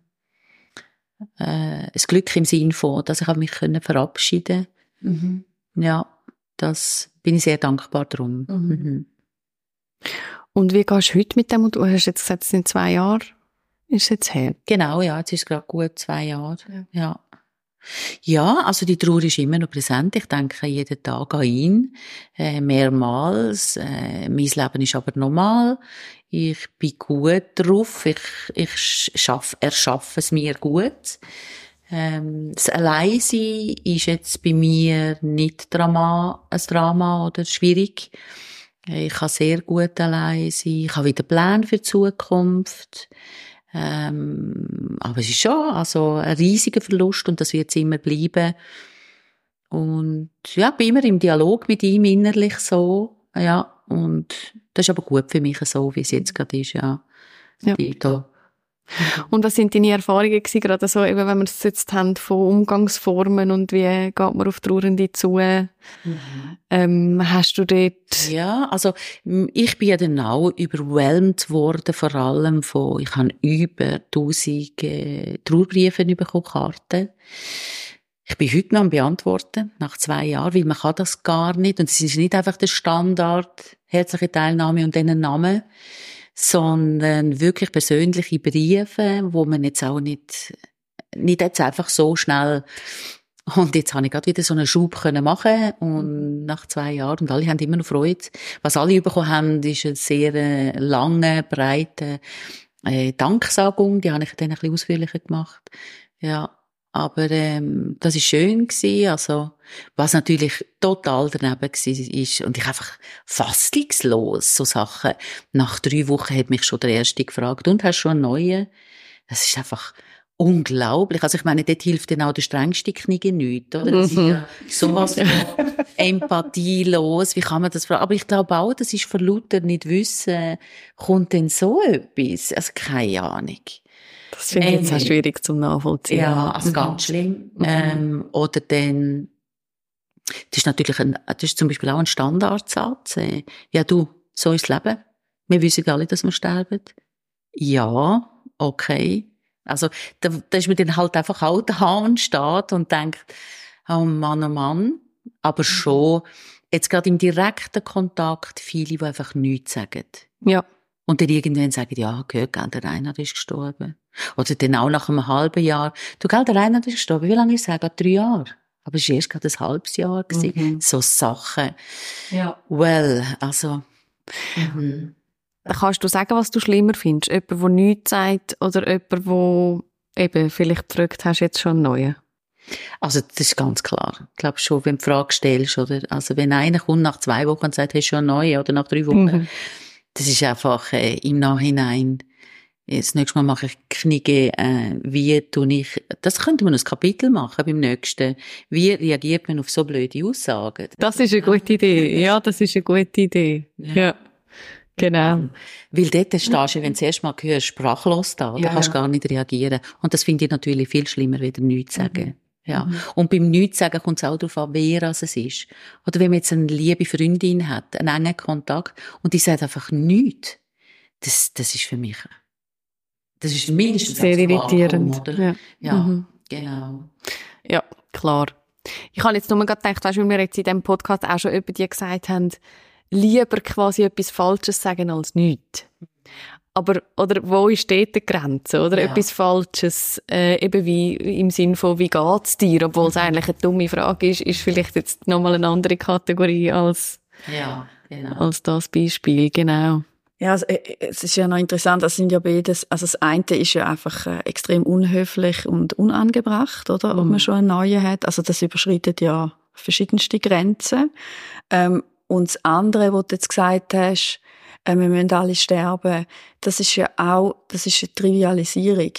äh, das Glück im Sinn von, dass ich mich können verabschieden. Mhm. Ja, das bin ich sehr dankbar drum. Mhm. mhm. Und wie gehst du heute mit dem? Du hast jetzt gesagt, es sind zwei Jahre. Ist jetzt her? Genau, ja, jetzt ist es gerade gut zwei Jahre. Ja. ja. Ja, also die Trauer ist immer noch präsent. Ich denke jeden Tag an ihn, äh, mehrmals. Äh, mein Leben ist aber normal. Ich bin gut drauf. Ich, ich schaff, erschaffe es mir gut. Ähm, das Alleinsein ist jetzt bei mir nicht Drama, ein Drama oder schwierig. Ich kann sehr gut allein sein. Ich habe wieder Pläne für die Zukunft. Ähm, aber es ist schon also ein riesiger Verlust und das wird es immer bleiben. Und ja, bin immer im Dialog mit ihm innerlich so. Ja, und das ist aber gut für mich so, wie es jetzt gerade ist. Ja. ja. Da und was sind deine Erfahrungen gewesen, gerade so, eben, wenn wir es jetzt haben von Umgangsformen und wie geht man auf Trauernde zu? Mhm. Ähm, hast du dort? Ja, also, ich bin ja dann auch überwhelmed worden, vor allem von, ich habe über tausend äh, Trauerbriefe bekommen, Karten. Ich bin heute noch am Beantworten, nach zwei Jahren, weil man kann das gar nicht. Und es ist nicht einfach der Standard, herzliche Teilnahme und einen Namen sondern wirklich persönliche Briefe, wo man jetzt auch nicht, nicht jetzt einfach so schnell und jetzt habe ich gerade wieder so einen Schub können machen und nach zwei Jahren und alle haben immer noch Freude. Was alle bekommen haben, ist eine sehr äh, lange, breite äh, Danksagung. Die habe ich dann ein bisschen ausführlicher gemacht. Ja, aber ähm, das ist schön gewesen. Also was natürlich total daneben war, ist und ich einfach fassungslos so Sachen. Nach drei Wochen hat mich schon der erste gefragt und hast schon einen neuen. Das ist einfach unglaublich. Also ich meine, dort hilft dann auch der strengste Knie nicht, oder? Das ist ja mhm. sowas empathielos. Wie kann man das fragen? Aber ich glaube auch, das ist für Luther nicht wissen, kommt denn so etwas? Also keine Ahnung. Das finde ich jetzt auch schwierig zum Nachvollziehen. Ja, also ganz schlimm. Mhm. Ähm, oder dann, das ist natürlich ein, das ist zum Beispiel auch ein Standardsatz. Äh, ja, du, so ist das Leben. Wir wissen alle, dass wir sterben. Ja, okay. Also, da, da ist man dann halt einfach auch da und steht und denkt, oh Mann, oh Mann. Aber mhm. schon, jetzt gerade im direkten Kontakt viele, die einfach nichts sagen. Ja. Und dann irgendwann sagen, ja, gehört, gell, der Reinhard ist gestorben. Oder dann auch nach einem halben Jahr. Du, gell, der Reinhard ist gestorben. Wie lange ist es? Gerade drei Jahre. Aber es war erst gerade ein halbes Jahr. Mhm. So Sachen. Ja. Well, also. Mhm. Kannst du sagen, was du schlimmer findest? Jemand, der nichts sagt oder jemand, der eben vielleicht gefragt hast, jetzt schon neu? Also, das ist ganz klar. Ich glaube schon, wenn du die Frage stellst, oder? Also, wenn einer kommt nach zwei Wochen und sagt, hast du schon neu oder nach drei Wochen, mhm das ist einfach äh, im Nachhinein, das nächste Mal mache ich Kniege, äh, wie tue ich, das könnte man ein Kapitel machen beim nächsten. Wie reagiert man auf so blöde Aussagen? Das ist eine gute Idee. Ja, das ist eine gute Idee. Ja. ja. Genau. Weil dort stehst du, wenn du zuerst mal hörst, sprachlos da. Da ja. kannst du gar nicht reagieren. Und das finde ich natürlich viel schlimmer, wieder nichts zu sagen. Ja. Mhm. Und beim Nichts sagen kommt es auch darauf an, wer es ist. Oder wenn man jetzt eine liebe Freundin hat, einen engen Kontakt, und die sagt einfach nichts, das, das ist für mich, das ist mindestens sehr irritierend. Oder? Ja. ja. Mhm. Genau. Ja, klar. Ich habe jetzt nur gerade gedacht, weißt, weil wir jetzt in diesem Podcast auch schon über die gesagt haben, lieber quasi etwas Falsches sagen als nichts. Aber, oder wo ist dort die Grenze? Oder ja. etwas Falsches, äh, eben wie im Sinn von, wie geht's dir? Obwohl es mhm. eigentlich eine dumme Frage ist, ist vielleicht jetzt nochmal eine andere Kategorie als, ja, genau. als das Beispiel, genau. Ja, also, es ist ja noch interessant, das sind ja beides, also das eine ist ja einfach äh, extrem unhöflich und unangebracht, oder? Mhm. Ob man schon eine neue hat. Also das überschreitet ja verschiedenste Grenzen. Ähm, und das andere, was du jetzt gesagt hast, äh, wir müssen alle sterben, das ist ja auch, das ist eine Trivialisierung.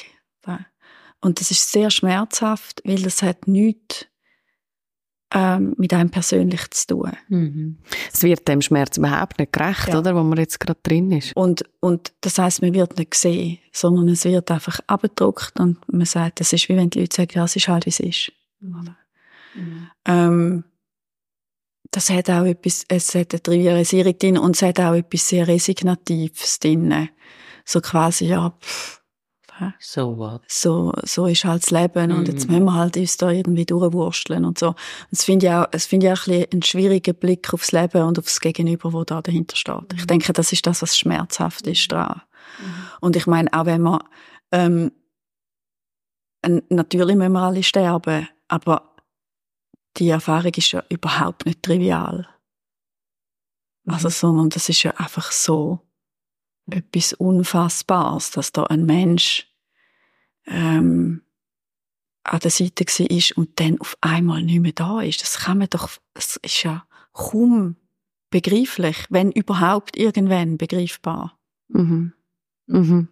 Und das ist sehr schmerzhaft, weil das hat nichts ähm, mit einem persönlich zu tun. Mhm. Es wird dem Schmerz überhaupt nicht gerecht, ja. oder, wo man jetzt gerade drin ist. Und, und das heißt, man wird nicht gesehen, sondern es wird einfach abgedruckt und man sagt, das ist wie wenn die Leute sagen, ja, es ist halt, wie es ist. Mhm. Ähm, das hat auch etwas, es hat eine Trivialisierung drin und es hat auch etwas sehr Resignatives drin. So quasi, ja, pff, so what? So, so ist halt das Leben und jetzt mhm. müssen wir halt uns da irgendwie durchwursteln und so. Das finde ich auch, das finde ich auch ein, bisschen ein schwieriger Blick aufs Leben und aufs Gegenüber, wo da dahinter steht. Ich mhm. denke, das ist das, was schmerzhaft ist dran. Mhm. Und ich meine, auch wenn man, ähm, natürlich müssen wir alle sterben, aber die Erfahrung ist ja überhaupt nicht trivial. Mhm. Also, sondern das ist ja einfach so etwas Unfassbares, dass da ein Mensch ähm, an der Seite war und dann auf einmal nicht mehr da ist. Das kann man doch, das ist ja kaum begreiflich, wenn überhaupt irgendwann begreifbar. Mhm. Mhm.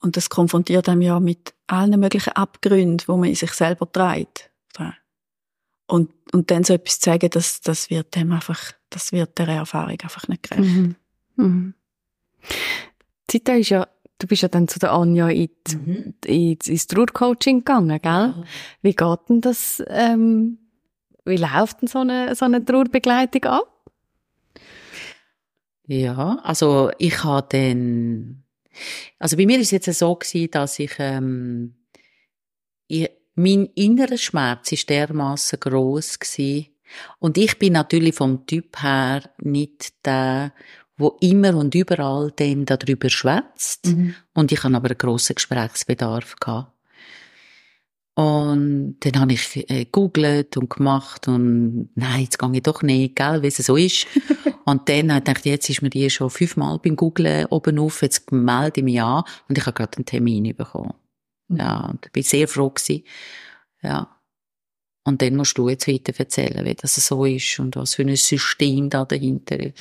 Und das konfrontiert einem ja mit allen möglichen Abgründen, wo man in sich selber trägt. Und, und dann so etwas zu sagen, das, das wird dem einfach, das wird der Erfahrung einfach nicht gerecht. Mhm. Mhm. Zita ist ja, du bist ja dann zu der Anja in die, mhm. ins Trauercoaching gegangen, gell? Ja. Wie geht denn das, ähm, wie läuft denn so eine, so eine Trauerbegleitung ab? Ja, also ich habe dann, also bei mir ist es jetzt so gewesen, dass ich, ähm, ich mein innerer Schmerz ist dermaßen groß gewesen. Und ich bin natürlich vom Typ her nicht der, wo immer und überall dem darüber schwätzt. Mhm. Und ich habe aber einen grossen Gesprächsbedarf gehabt. Und dann habe ich äh, googelt und gemacht und nein, jetzt gehe ich doch nicht, gell, wie es so ist. und dann habe ich gedacht, jetzt ist mir die schon fünfmal beim Googlen oben auf, jetzt melde ich mich an und ich habe gerade einen Termin bekommen. Ja, und bin sehr froh gewesen. Ja. Und dann musst du jetzt weiter erzählen, wie das so ist und was für ein System da dahinter ist.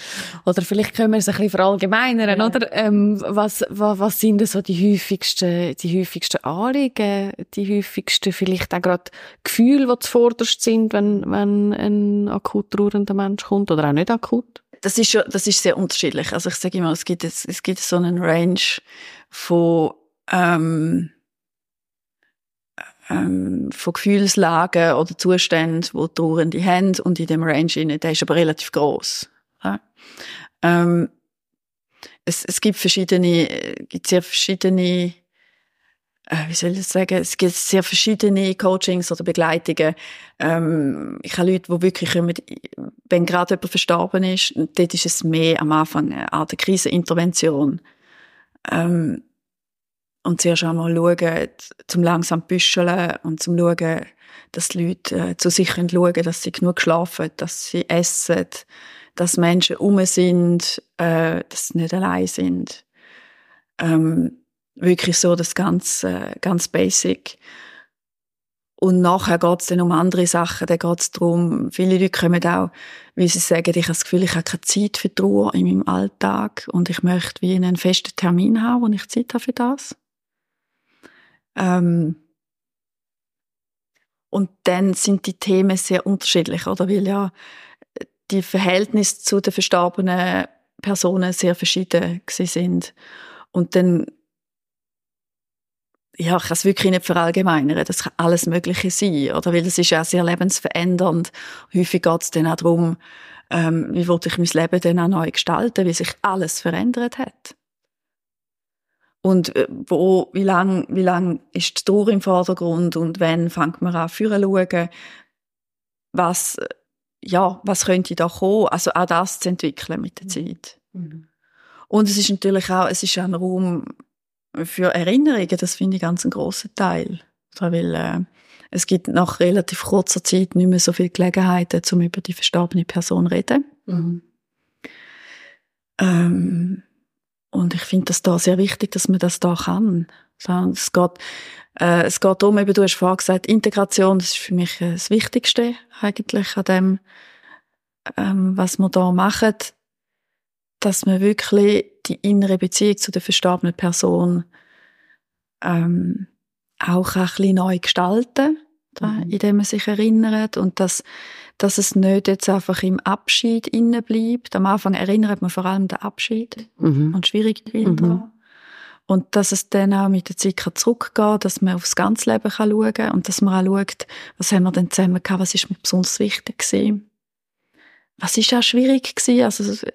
Oder vielleicht können wir es ein bisschen verallgemeinern, ja. oder? Ähm, was, was, was sind denn so die häufigsten, die häufigsten Anliegen, die häufigsten vielleicht auch gerade Gefühle, die zuvorderst sind, wenn, wenn ein akut trauernder Mensch kommt oder auch nicht akut? Das ist schon, das ist sehr unterschiedlich. Also ich sage immer, es gibt, es gibt so einen Range von, ähm, ähm, von Gefühlslagen oder Zuständen, die Trauernde haben und in dem Range rein, der ist aber relativ groß. Ja? Ähm, es, es gibt verschiedene, äh, gibt sehr verschiedene äh, wie soll ich sagen, es gibt sehr verschiedene Coachings oder Begleitungen. Ähm, ich habe Leute, die wirklich kommen, wenn gerade jemand verstorben ist, dort ist es mehr am Anfang eine Art Krisenintervention. Ähm, und zuerst einmal schauen, zum langsam büscheln und zum schauen, dass die Leute äh, zu sich schauen können, dass sie genug schlafen, dass sie essen, dass Menschen um sind, äh, dass sie nicht allein sind. Ähm, wirklich so das ganz, äh, ganz basic. Und nachher geht's dann um andere Sachen. Dann geht's darum, viele Leute kommen auch, wie sie sagen, ich habe das Gefühl, ich habe keine Zeit für Trauer in meinem Alltag und ich möchte wie einen festen Termin haben, wo ich Zeit habe für das. Ähm, und dann sind die Themen sehr unterschiedlich, oder? Weil ja die Verhältnisse zu den verstorbenen Personen sehr verschieden sind. Und dann, ja, ich kann es wirklich nicht verallgemeinern. Das kann alles Mögliche sein, oder? Weil das ist ja sehr lebensverändernd. Häufig geht es dann auch darum, ähm, wie wollte ich mein Leben dann auch neu gestalten, wie sich alles verändert hat. Und äh, wo, wie lang, wie lang ist die Trauer im Vordergrund und wann fängt man an, führen schauen, was, ja, was könnte da kommen? Also auch das zu entwickeln mit der mhm. Zeit. Mhm. Und es ist natürlich auch, es ist ein Raum für Erinnerungen, das finde ich ganz einen grossen Teil. Weil, äh, es gibt nach relativ kurzer Zeit nicht mehr so viele Gelegenheiten, um über die verstorbene Person zu reden. Mhm. Ähm, und ich finde das da sehr wichtig, dass man das da kann. Es geht, äh, es geht darum, eben, du hast vorhin gesagt, Integration, das ist für mich äh, das Wichtigste eigentlich an dem, ähm, was wir da machen, dass man wirklich die innere Beziehung zu der verstorbenen Person ähm, auch ein bisschen neu gestalten, mhm. indem man sich erinnert und dass, dass es nicht jetzt einfach im Abschied innen bleibt. Am Anfang erinnert man vor allem den Abschied mhm. und schwierige Bilder. Mhm. Und dass es dann auch mit der Zeit zurückgeht, dass man aufs ganze Leben schauen kann und dass man auch schaut, was haben wir denn zusammen gehabt, was ist mir besonders wichtig gewesen. Was ist auch schwierig gewesen, also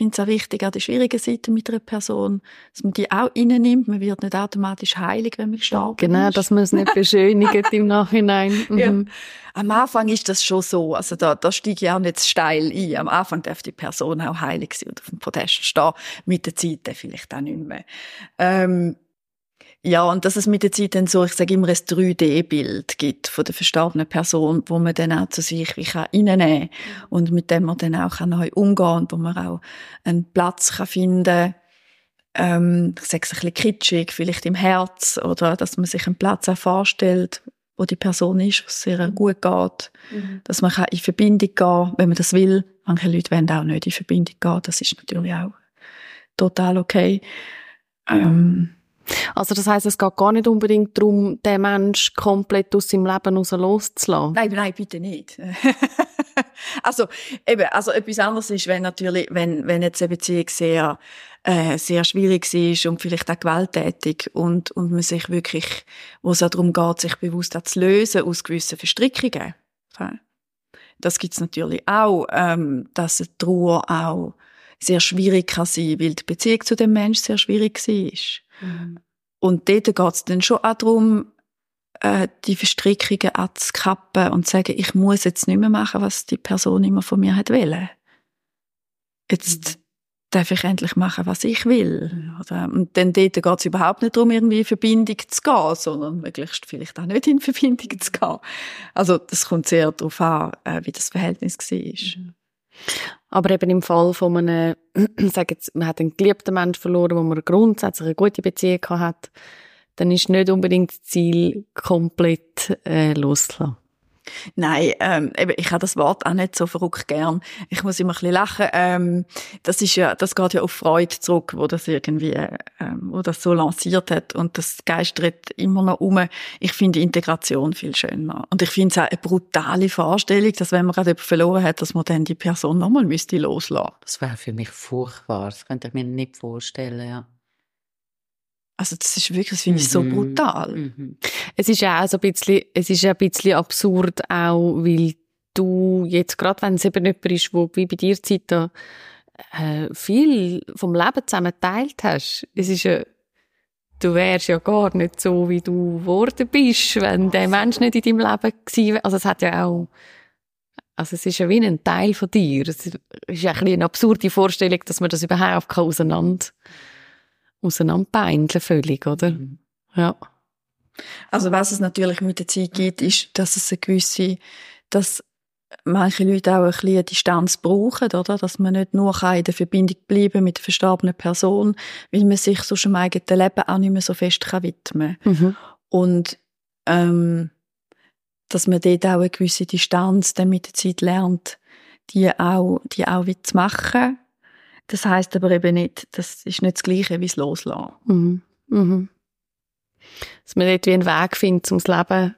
finde es auch wichtig, auch die schwierigen Seiten mit einer Person, dass man die auch nimmt. Man wird nicht automatisch heilig, wenn man gestorben genau, ist. Genau, dass man es nicht beschönigt im Nachhinein. Mhm. Ja. Am Anfang ist das schon so. Also da, da steige ich auch nicht steil ein. Am Anfang darf die Person auch heilig sein und auf dem Podest stehen. Mit der Zeit vielleicht auch nicht mehr. Ähm, ja, und dass es mit der Zeit dann so, ich sage immer, ein 3D-Bild gibt von der verstorbenen Person, wo man dann auch zu sich wie kann reinnehmen kann und mit dem man dann auch neu umgehen kann und wo man auch einen Platz kann finden ähm, ich sage es ein bisschen kitschig, vielleicht im Herz oder dass man sich einen Platz auch vorstellt, wo die Person ist, was sehr gut geht, mhm. dass man in Verbindung gehen wenn man das will. Manche Leute wollen auch nicht in Verbindung gehen, das ist natürlich auch total okay. Ähm, also das heißt, es geht gar nicht unbedingt darum, den Mensch komplett aus seinem Leben raus loszulassen? Nein, nein, bitte nicht. also eben, also etwas anderes ist, wenn natürlich, wenn, wenn jetzt eine Beziehung sehr äh, sehr schwierig ist und vielleicht auch gewalttätig und, und man sich wirklich, wo es auch darum geht, sich bewusst auch zu lösen aus gewissen Verstrickungen. Das gibt's natürlich auch, ähm, dass eine Trauer auch sehr schwierig kann sein, weil die Beziehung zu dem Menschen sehr schwierig war. Mhm. Und dort geht es dann schon auch darum, äh, die Verstrickungen abzukappen und zu sagen, ich muss jetzt nicht mehr machen, was die Person immer von mir hat wollen. Jetzt mhm. darf ich endlich machen, was ich will. Oder? Und dann dort geht es überhaupt nicht darum, irgendwie in Verbindung zu gehen, sondern möglichst vielleicht auch nicht in Verbindung zu gehen. Also das kommt sehr darauf an, äh, wie das Verhältnis war. Mhm. Aber eben im Fall von einem, sagen jetzt, man hat einen geliebten Menschen verloren, wo man grundsätzlich eine gute Beziehung hat, dann ist nicht unbedingt das Ziel, komplett äh, loszulassen. Nein, ähm, eben, ich habe das Wort auch nicht so verrückt gern. Ich muss immer ein bisschen lachen. Ähm, das ist ja, das geht ja auf Freude zurück, wo das irgendwie, ähm, wo das so lanciert hat. Und das geistert immer noch um. Ich finde Integration viel schöner. Und ich finde es auch eine brutale Vorstellung, dass wenn man gerade jemanden verloren hat, dass man dann die Person nochmal müsste loslassen. Das wäre für mich furchtbar. Das könnte ich mir nicht vorstellen, ja. Also das ist wirklich, das finde ich so mhm. brutal. Mhm. Es ist ja auch so ein bisschen, es ist ein bisschen absurd auch, weil du jetzt, gerade wenn es eben jemand ist, wo wie bei dir Zeit da, äh, viel vom Leben zusammen geteilt hast. Es ist ja, du wärst ja gar nicht so, wie du geworden bist, wenn der Mensch nicht in deinem Leben gewesen wäre. Also es hat ja auch, also es ist ja wie ein Teil von dir. Es ist ja ein bisschen eine absurde Vorstellung, dass man das überhaupt auseinander auseinanderbeindeln völlig, oder? Mhm. Ja. Also was es natürlich mit der Zeit gibt, ist, dass es eine gewisse, dass manche Leute auch ein bisschen eine Distanz brauchen, oder? Dass man nicht nur in der Verbindung bleiben mit der verstorbenen Person, weil man sich so schon im eigenen Leben auch nicht mehr so fest kann widmen kann. Mhm. Und, ähm, dass man dort auch eine gewisse Distanz dann mit der Zeit lernt, die auch, die auch wieder zu machen das heißt aber eben nicht, das ist nicht das Gleiche wie das Loslassen. Mhm. Mhm. Dass man dort wie einen Weg findet, um das Leben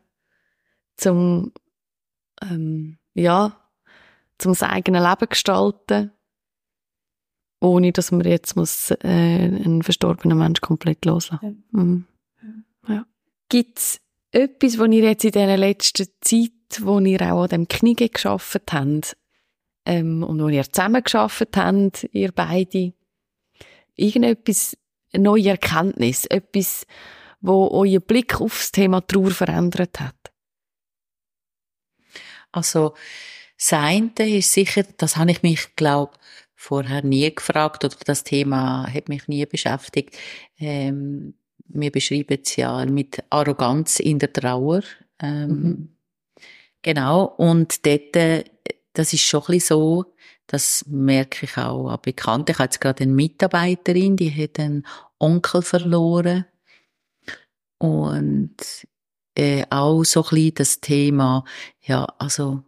zum, ähm, ja, zum das eigene Leben gestalten, ohne dass man jetzt muss, äh, einen verstorbenen Mensch komplett loslassen. Ja. Mhm. Ja. Gibt es etwas, was ihr jetzt in dieser letzten Zeit, wo ihr auch an dem Knie geschafft habt, ähm, und wo ihr zusammen geschafft habt, ihr beide, irgendetwas eine neue Erkenntnis, etwas, wo euer Blick aufs Thema Trauer verändert hat? Also, das eine ist sicher, das habe ich mich, glaube vorher nie gefragt oder das Thema hat mich nie beschäftigt. Ähm, wir beschreiben es ja mit Arroganz in der Trauer. Ähm, mhm. Genau. Und dort, äh, das ist schon ein bisschen so, das merke ich auch an Bekannten. Ich habe jetzt gerade eine Mitarbeiterin, die hat einen Onkel verloren. Und äh, auch so ein bisschen das Thema, ja, also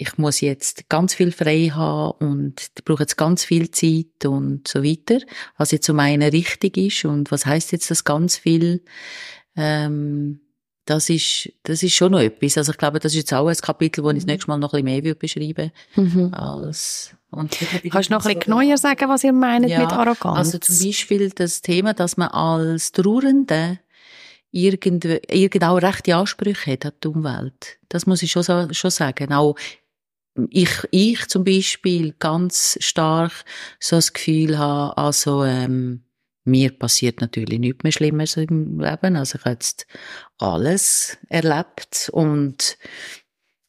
ich muss jetzt ganz viel frei haben und brauche jetzt ganz viel Zeit und so weiter, was jetzt um einen richtig ist und was heißt jetzt das ganz viel, ähm, das ist, das ist schon noch etwas. Also ich glaube, das ist jetzt auch ein Kapitel, wo ich das nächste Mal noch ein bisschen mehr beschreiben würde. Mhm. Als, und Kannst du noch ein bisschen genauer sagen, was ihr meint ja, mit Arroganz? Also zum Beispiel das Thema, dass man als Trauernde irgend, irgend auch rechte Ansprüche hat an die Umwelt. Das muss ich schon, schon sagen. Auch ich, ich zum Beispiel ganz stark so das Gefühl habe, also, ähm, mir passiert natürlich nichts mehr Schlimmes im Leben. Also ich habe jetzt alles erlebt und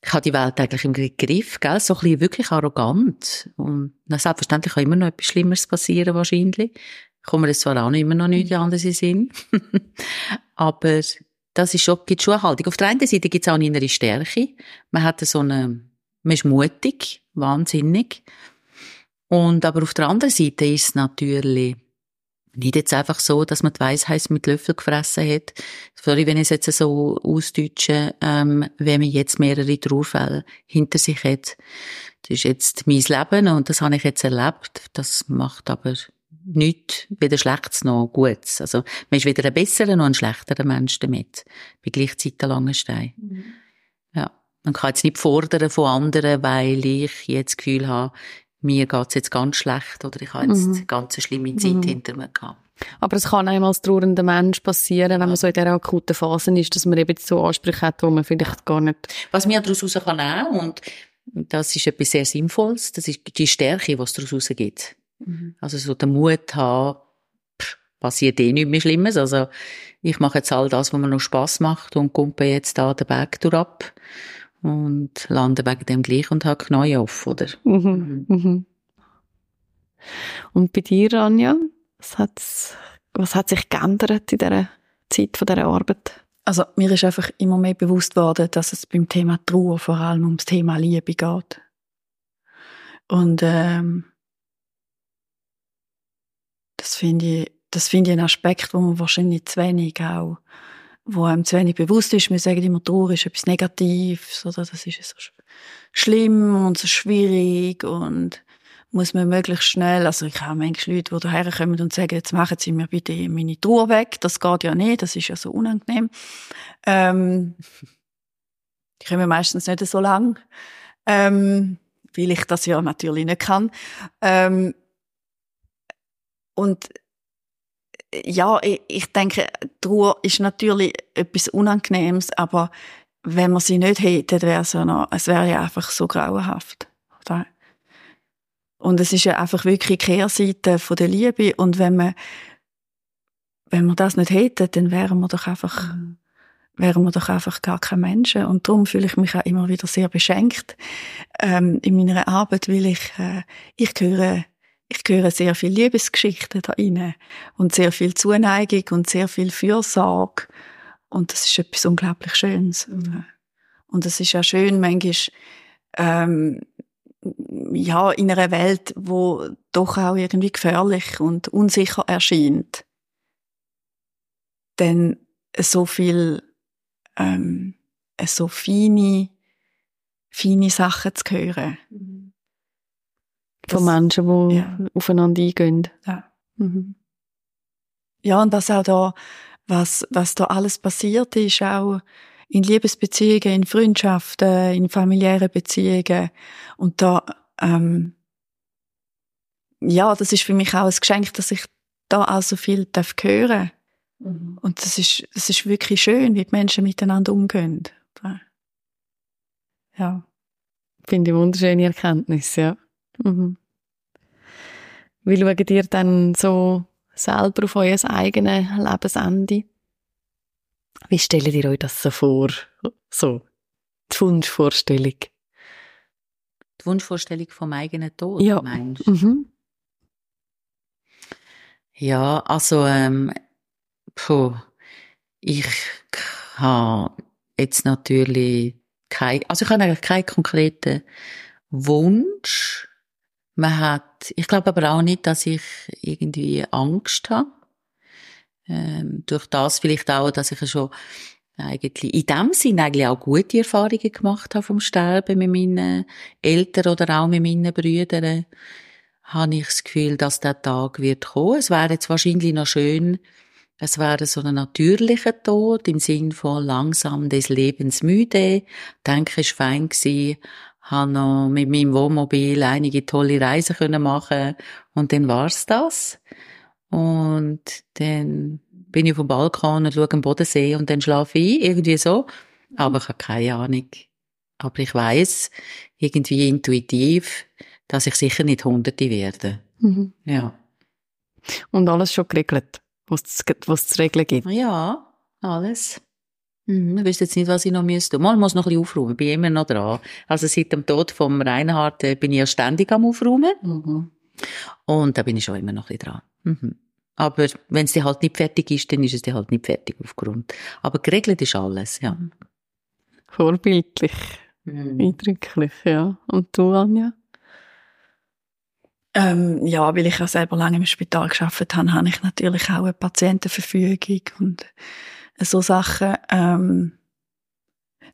ich habe die Welt eigentlich im Griff, gell? so ein bisschen wirklich arrogant. Und na, selbstverständlich kann immer noch etwas Schlimmeres passieren, wahrscheinlich. Ich komme jetzt zwar auch immer noch nicht anders in Sinn. Aber das ist schon, gibt schon eine Haltung. Auf der einen Seite gibt es auch eine innere Stärke. Man hat so eine man ist mutig, wahnsinnig. Und aber auf der anderen Seite ist es natürlich nicht jetzt einfach so, dass man die Weisheit mit Löffel gefressen hat. Sorry, wenn ich es jetzt so ausdeutsche, ähm, wenn man jetzt mehrere Trauerfälle hinter sich hat. Das ist jetzt mein Leben und das habe ich jetzt erlebt. Das macht aber nichts, weder Schlechtes noch Gutes. Also, man ist weder ein besserer noch ein schlechterer Mensch damit. Bei gleichzeitig Langenstein. Mhm. Ja. Man kann jetzt nicht fordern von anderen, weil ich jetzt das Gefühl habe, mir geht's jetzt ganz schlecht oder ich habe jetzt mhm. eine ganz schlimme Zeit mhm. hinter mir gehabt. Aber es kann einmal als trauernder Mensch passieren, wenn man so in dieser akuten Phase ist, dass man eben so Ansprüche hat, wo man vielleicht gar nicht... Was mir daraus raus kann nehmen, und das ist etwas sehr Sinnvolles, das ist die Stärke, die es daraus rausgeht. Mhm. Also so den Mut haben, pff, passiert eh nichts mehr Schlimmes. Also ich mache jetzt all das, was mir noch Spass macht und kumpe jetzt da den Berg durch ab und lande wegen dem gleich und habe neu auf, oder? Mhm. Mhm. Und bei dir, Anja, was, hat's, was hat sich geändert in dieser Zeit von dieser Arbeit? Also mir ist einfach immer mehr bewusst worden, dass es beim Thema Trauer vor allem ums Thema Liebe geht. Und ähm, das finde ich, das finde ich ein Aspekt, wo man wahrscheinlich zu wenig auch wo einem zu wenig bewusst ist. Wir sagen immer, Trauer ist etwas Negatives oder das ist so schlimm und so schwierig und muss man möglichst schnell, also ich habe manchmal Leute, die daherkommen und sagen, jetzt machen Sie mir bitte meine Trauer weg. Das geht ja nicht, das ist ja so unangenehm. Ähm, die kommen meistens nicht so lang, ähm, weil ich das ja natürlich nicht kann. Ähm, und ja, ich, ich denke, Trauer ist natürlich etwas Unangenehmes, aber wenn man sie nicht hätte, wäre es ja noch, es wäre ja einfach so grauenhaft. Oder? Und es ist ja einfach wirklich Kehrseite von der Liebe. Und wenn man, wenn man das nicht hätte, dann wären wir doch einfach, wären wir doch einfach gar keine Menschen. Und darum fühle ich mich auch immer wieder sehr beschenkt, ähm, in meiner Arbeit, weil ich, äh, ich höre ich höre sehr viel Liebesgeschichten da rein und sehr viel Zuneigung und sehr viel Fürsorge. Und das ist etwas unglaublich Schönes. Und es ist ja schön, manchmal, ähm, ja, in einer Welt, wo doch auch irgendwie gefährlich und unsicher erscheint, dann so viel, ähm, so feine, feine Sachen zu hören. Mhm von Menschen, die ja. aufeinander eingehen. Ja. Mhm. ja, und was auch da, was, was da alles passiert ist, auch in Liebesbeziehungen, in Freundschaften, in familiären Beziehungen. Und da, ähm, ja, das ist für mich auch ein Geschenk, dass ich da auch so viel darf hören. Mhm. Und das ist, das ist wirklich schön, wie die Menschen miteinander umgehen. Ja. Finde ich wunderschöne Erkenntnis, ja. Mhm. Wie schaut ihr dann so selber auf euer eigenes Lebensende. Wie stellt ihr euch das so vor? So, die Wunschvorstellung. Die Wunschvorstellung vom eigenen Tod, ja. meinst mhm. Ja, also, ähm, puh, ich habe jetzt natürlich kein, also ich habe eigentlich keinen konkreten Wunsch. Man hat, ich glaube aber auch nicht, dass ich irgendwie Angst habe. Ähm, durch das vielleicht auch, dass ich schon eigentlich in dem Sinn eigentlich auch gute Erfahrungen gemacht habe vom Sterben mit meinen Eltern oder auch mit meinen Brüdern, habe ich das Gefühl, dass der Tag wird kommen. Es wäre jetzt wahrscheinlich noch schön, es wäre so ein natürlicher Tod im Sinn von langsam des Lebens müde. Denke, war fein gewesen. Habe noch mit meinem Wohnmobil einige tolle Reisen können machen und dann war's das. Und dann bin ich auf dem Balkon und schaue den Bodensee und dann schlafe ich irgendwie so. Aber ich habe keine Ahnung. Aber ich weiß irgendwie intuitiv, dass ich sicher nicht Hunderte werde. Mhm. Ja. Und alles schon geregelt? was es zu regeln gibt. Ja, alles. Mhm, ich wüsste jetzt nicht, was ich noch müsste. Mal muss noch ein bisschen aufräumen, bin immer noch dran. Also seit dem Tod vom Reinhard äh, bin ich ja ständig am Aufräumen. Mhm. Und da bin ich schon immer noch ein bisschen dran. Mhm. Aber wenn es halt nicht fertig ist, dann ist es halt nicht fertig aufgrund. Aber geregelt ist alles, ja. Vorbildlich. Mhm. Eindrücklich, ja. Und du, Anja? Ähm, ja, weil ich ja selber lange im Spital geschafft habe, habe ich natürlich auch eine Patientenverfügung und so Sachen. Ähm,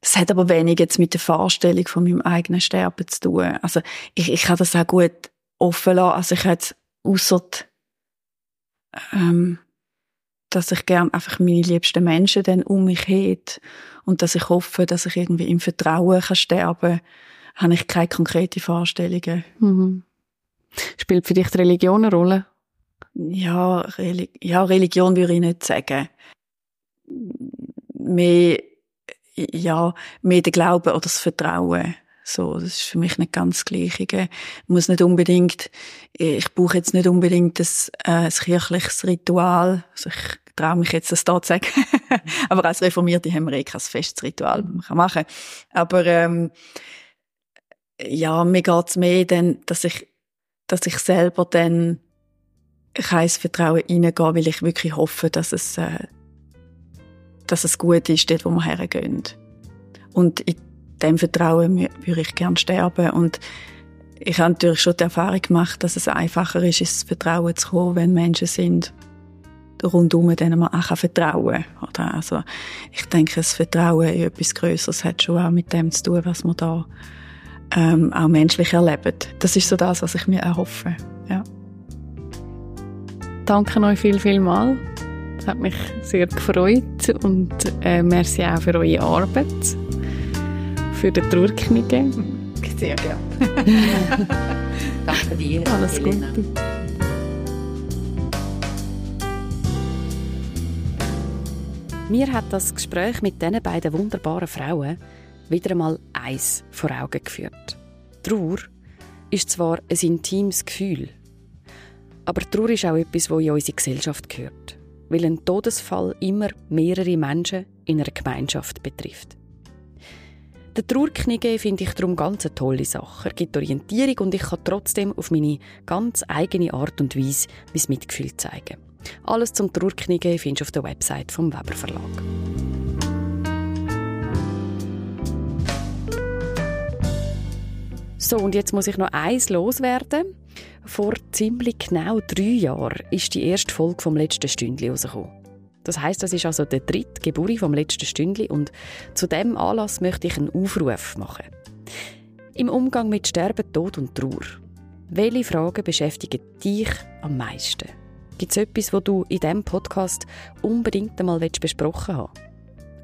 das hat aber wenig jetzt mit der Vorstellung von meinem eigenen Sterben zu tun. Also ich, ich kann das auch gut offen lassen. Also ich hätte ausser ähm, dass ich gern einfach meine liebsten Menschen dann um mich hätte und dass ich hoffe, dass ich irgendwie im Vertrauen kann sterben kann, habe ich keine konkreten Vorstellungen. Mhm. Spielt für dich die Religion eine Rolle? Ja, Reli ja, Religion würde ich nicht sagen. Mehr, ja, mehr der Glaube oder das Vertrauen. So, das ist für mich nicht ganz das Gleiche. Ich muss nicht unbedingt, ich brauche jetzt nicht unbedingt ein, äh, ein kirchliches Ritual. Also ich traue mich jetzt, das da zu sagen. Aber als Reformierte haben wir eh kein festes Ritual, das man machen kann. Aber, ähm, ja, mir geht's mehr dann, dass ich dass ich selber dann kein Vertrauen reingehen, weil ich wirklich hoffe, dass es, äh, dass es gut ist, dort, wo wir hergehen. Und in dem Vertrauen würde ich gerne sterben. Und ich habe natürlich schon die Erfahrung gemacht, dass es einfacher ist, ins Vertrauen zu kommen, wenn Menschen sind rundum, denen man auch vertrauen kann. Also, ich denke, das Vertrauen in etwas Größeres hat schon auch mit dem zu tun, was man da ähm, auch menschlich erleben. Das ist so das, was ich mir erhoffe. Ja. Danke euch viel, viel mal. Es hat mich sehr gefreut und äh, merci auch für eure Arbeit, für die Trauerknige. Sehr gerne. Danke dir. Alles Gute. Mir hat das Gespräch mit diesen beiden wunderbaren Frauen wieder einmal eins vor Augen geführt. Trauer ist zwar ein intimes Gefühl, aber Trauer ist auch etwas, das in unsere Gesellschaft gehört, weil ein Todesfall immer mehrere Menschen in einer Gemeinschaft betrifft. Der Trauerknige finde ich darum ganz eine tolle Sache. Er gibt Orientierung und ich kann trotzdem auf meine ganz eigene Art und Weise mein Mitgefühl zeigen. Alles zum Trauerknige findest du auf der Website vom Weber Verlag. So, und jetzt muss ich noch eins loswerden. Vor ziemlich genau drei Jahren ist die erste Folge vom letzten Stündli rausgekommen. Das heißt, das ist also der dritte Geburt vom letzten Stündli und zu dem Anlass möchte ich einen Aufruf machen. Im Umgang mit Sterben, Tod und Trauer. Welche Fragen beschäftigen dich am meisten? Gibt es etwas, wo du in diesem Podcast unbedingt einmal besprochen haben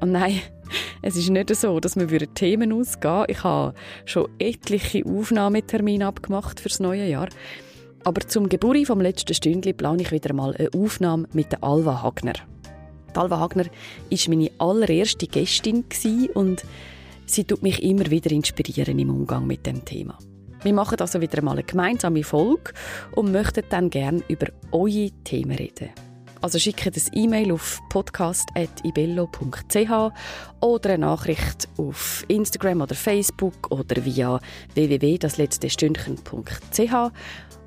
Und nein, es ist nicht so, dass wir Themen ausgehen Ich habe schon etliche Aufnahmetermine abgemacht fürs neue Jahr. Aber zum Geburi vom letzten Stündli plane ich wieder mal eine Aufnahme mit der Alva Hagner. Die Alva Hagner war meine allererste Gästin und sie tut mich immer wieder inspirieren im Umgang mit dem Thema. Wir machen also wieder mal eine gemeinsame Folge und möchten dann gerne über eure Themen reden. Also schickt ein E-Mail auf podcast.ibello.ch oder eine Nachricht auf Instagram oder Facebook oder via www.dasletztestündchen.ch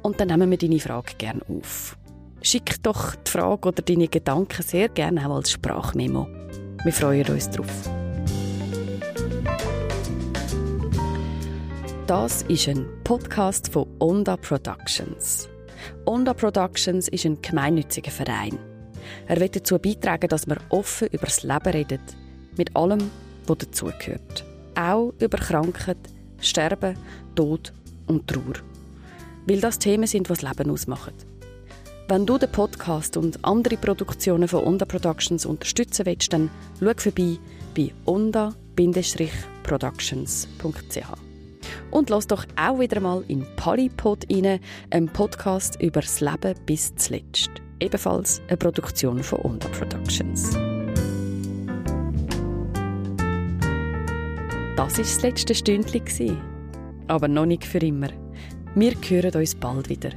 und dann nehmen wir deine Frage gerne auf. Schick doch die Frage oder deine Gedanken sehr gerne auch als Sprachmemo. Wir freuen uns drauf. Das ist ein Podcast von Onda Productions. Onda Productions ist ein gemeinnütziger Verein. Er will dazu beitragen, dass wir offen über das Leben reden, mit allem, was dazugehört. Auch über Krankheit, Sterben, Tod und Trauer. Weil das Themen sind, das Leben ausmachen. Wenn du den Podcast und andere Produktionen von Onda Productions unterstützen willst, dann schau vorbei bei onda-productions.ch. Und lass doch auch wieder mal in Polypod rein, einem Podcast über das Leben bis zuletzt. Ebenfalls eine Produktion von Onda Productions. Das war das letzte Stündchen. Aber noch nicht für immer. Wir hören uns bald wieder.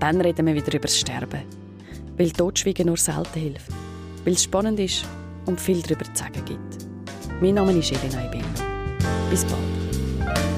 Dann reden wir wieder über das Sterben. Weil Totschweigen nur selten hilft. Weil es spannend ist und viel darüber zu sagen gibt. Mein Name ist Elena Ibello. Bis bald.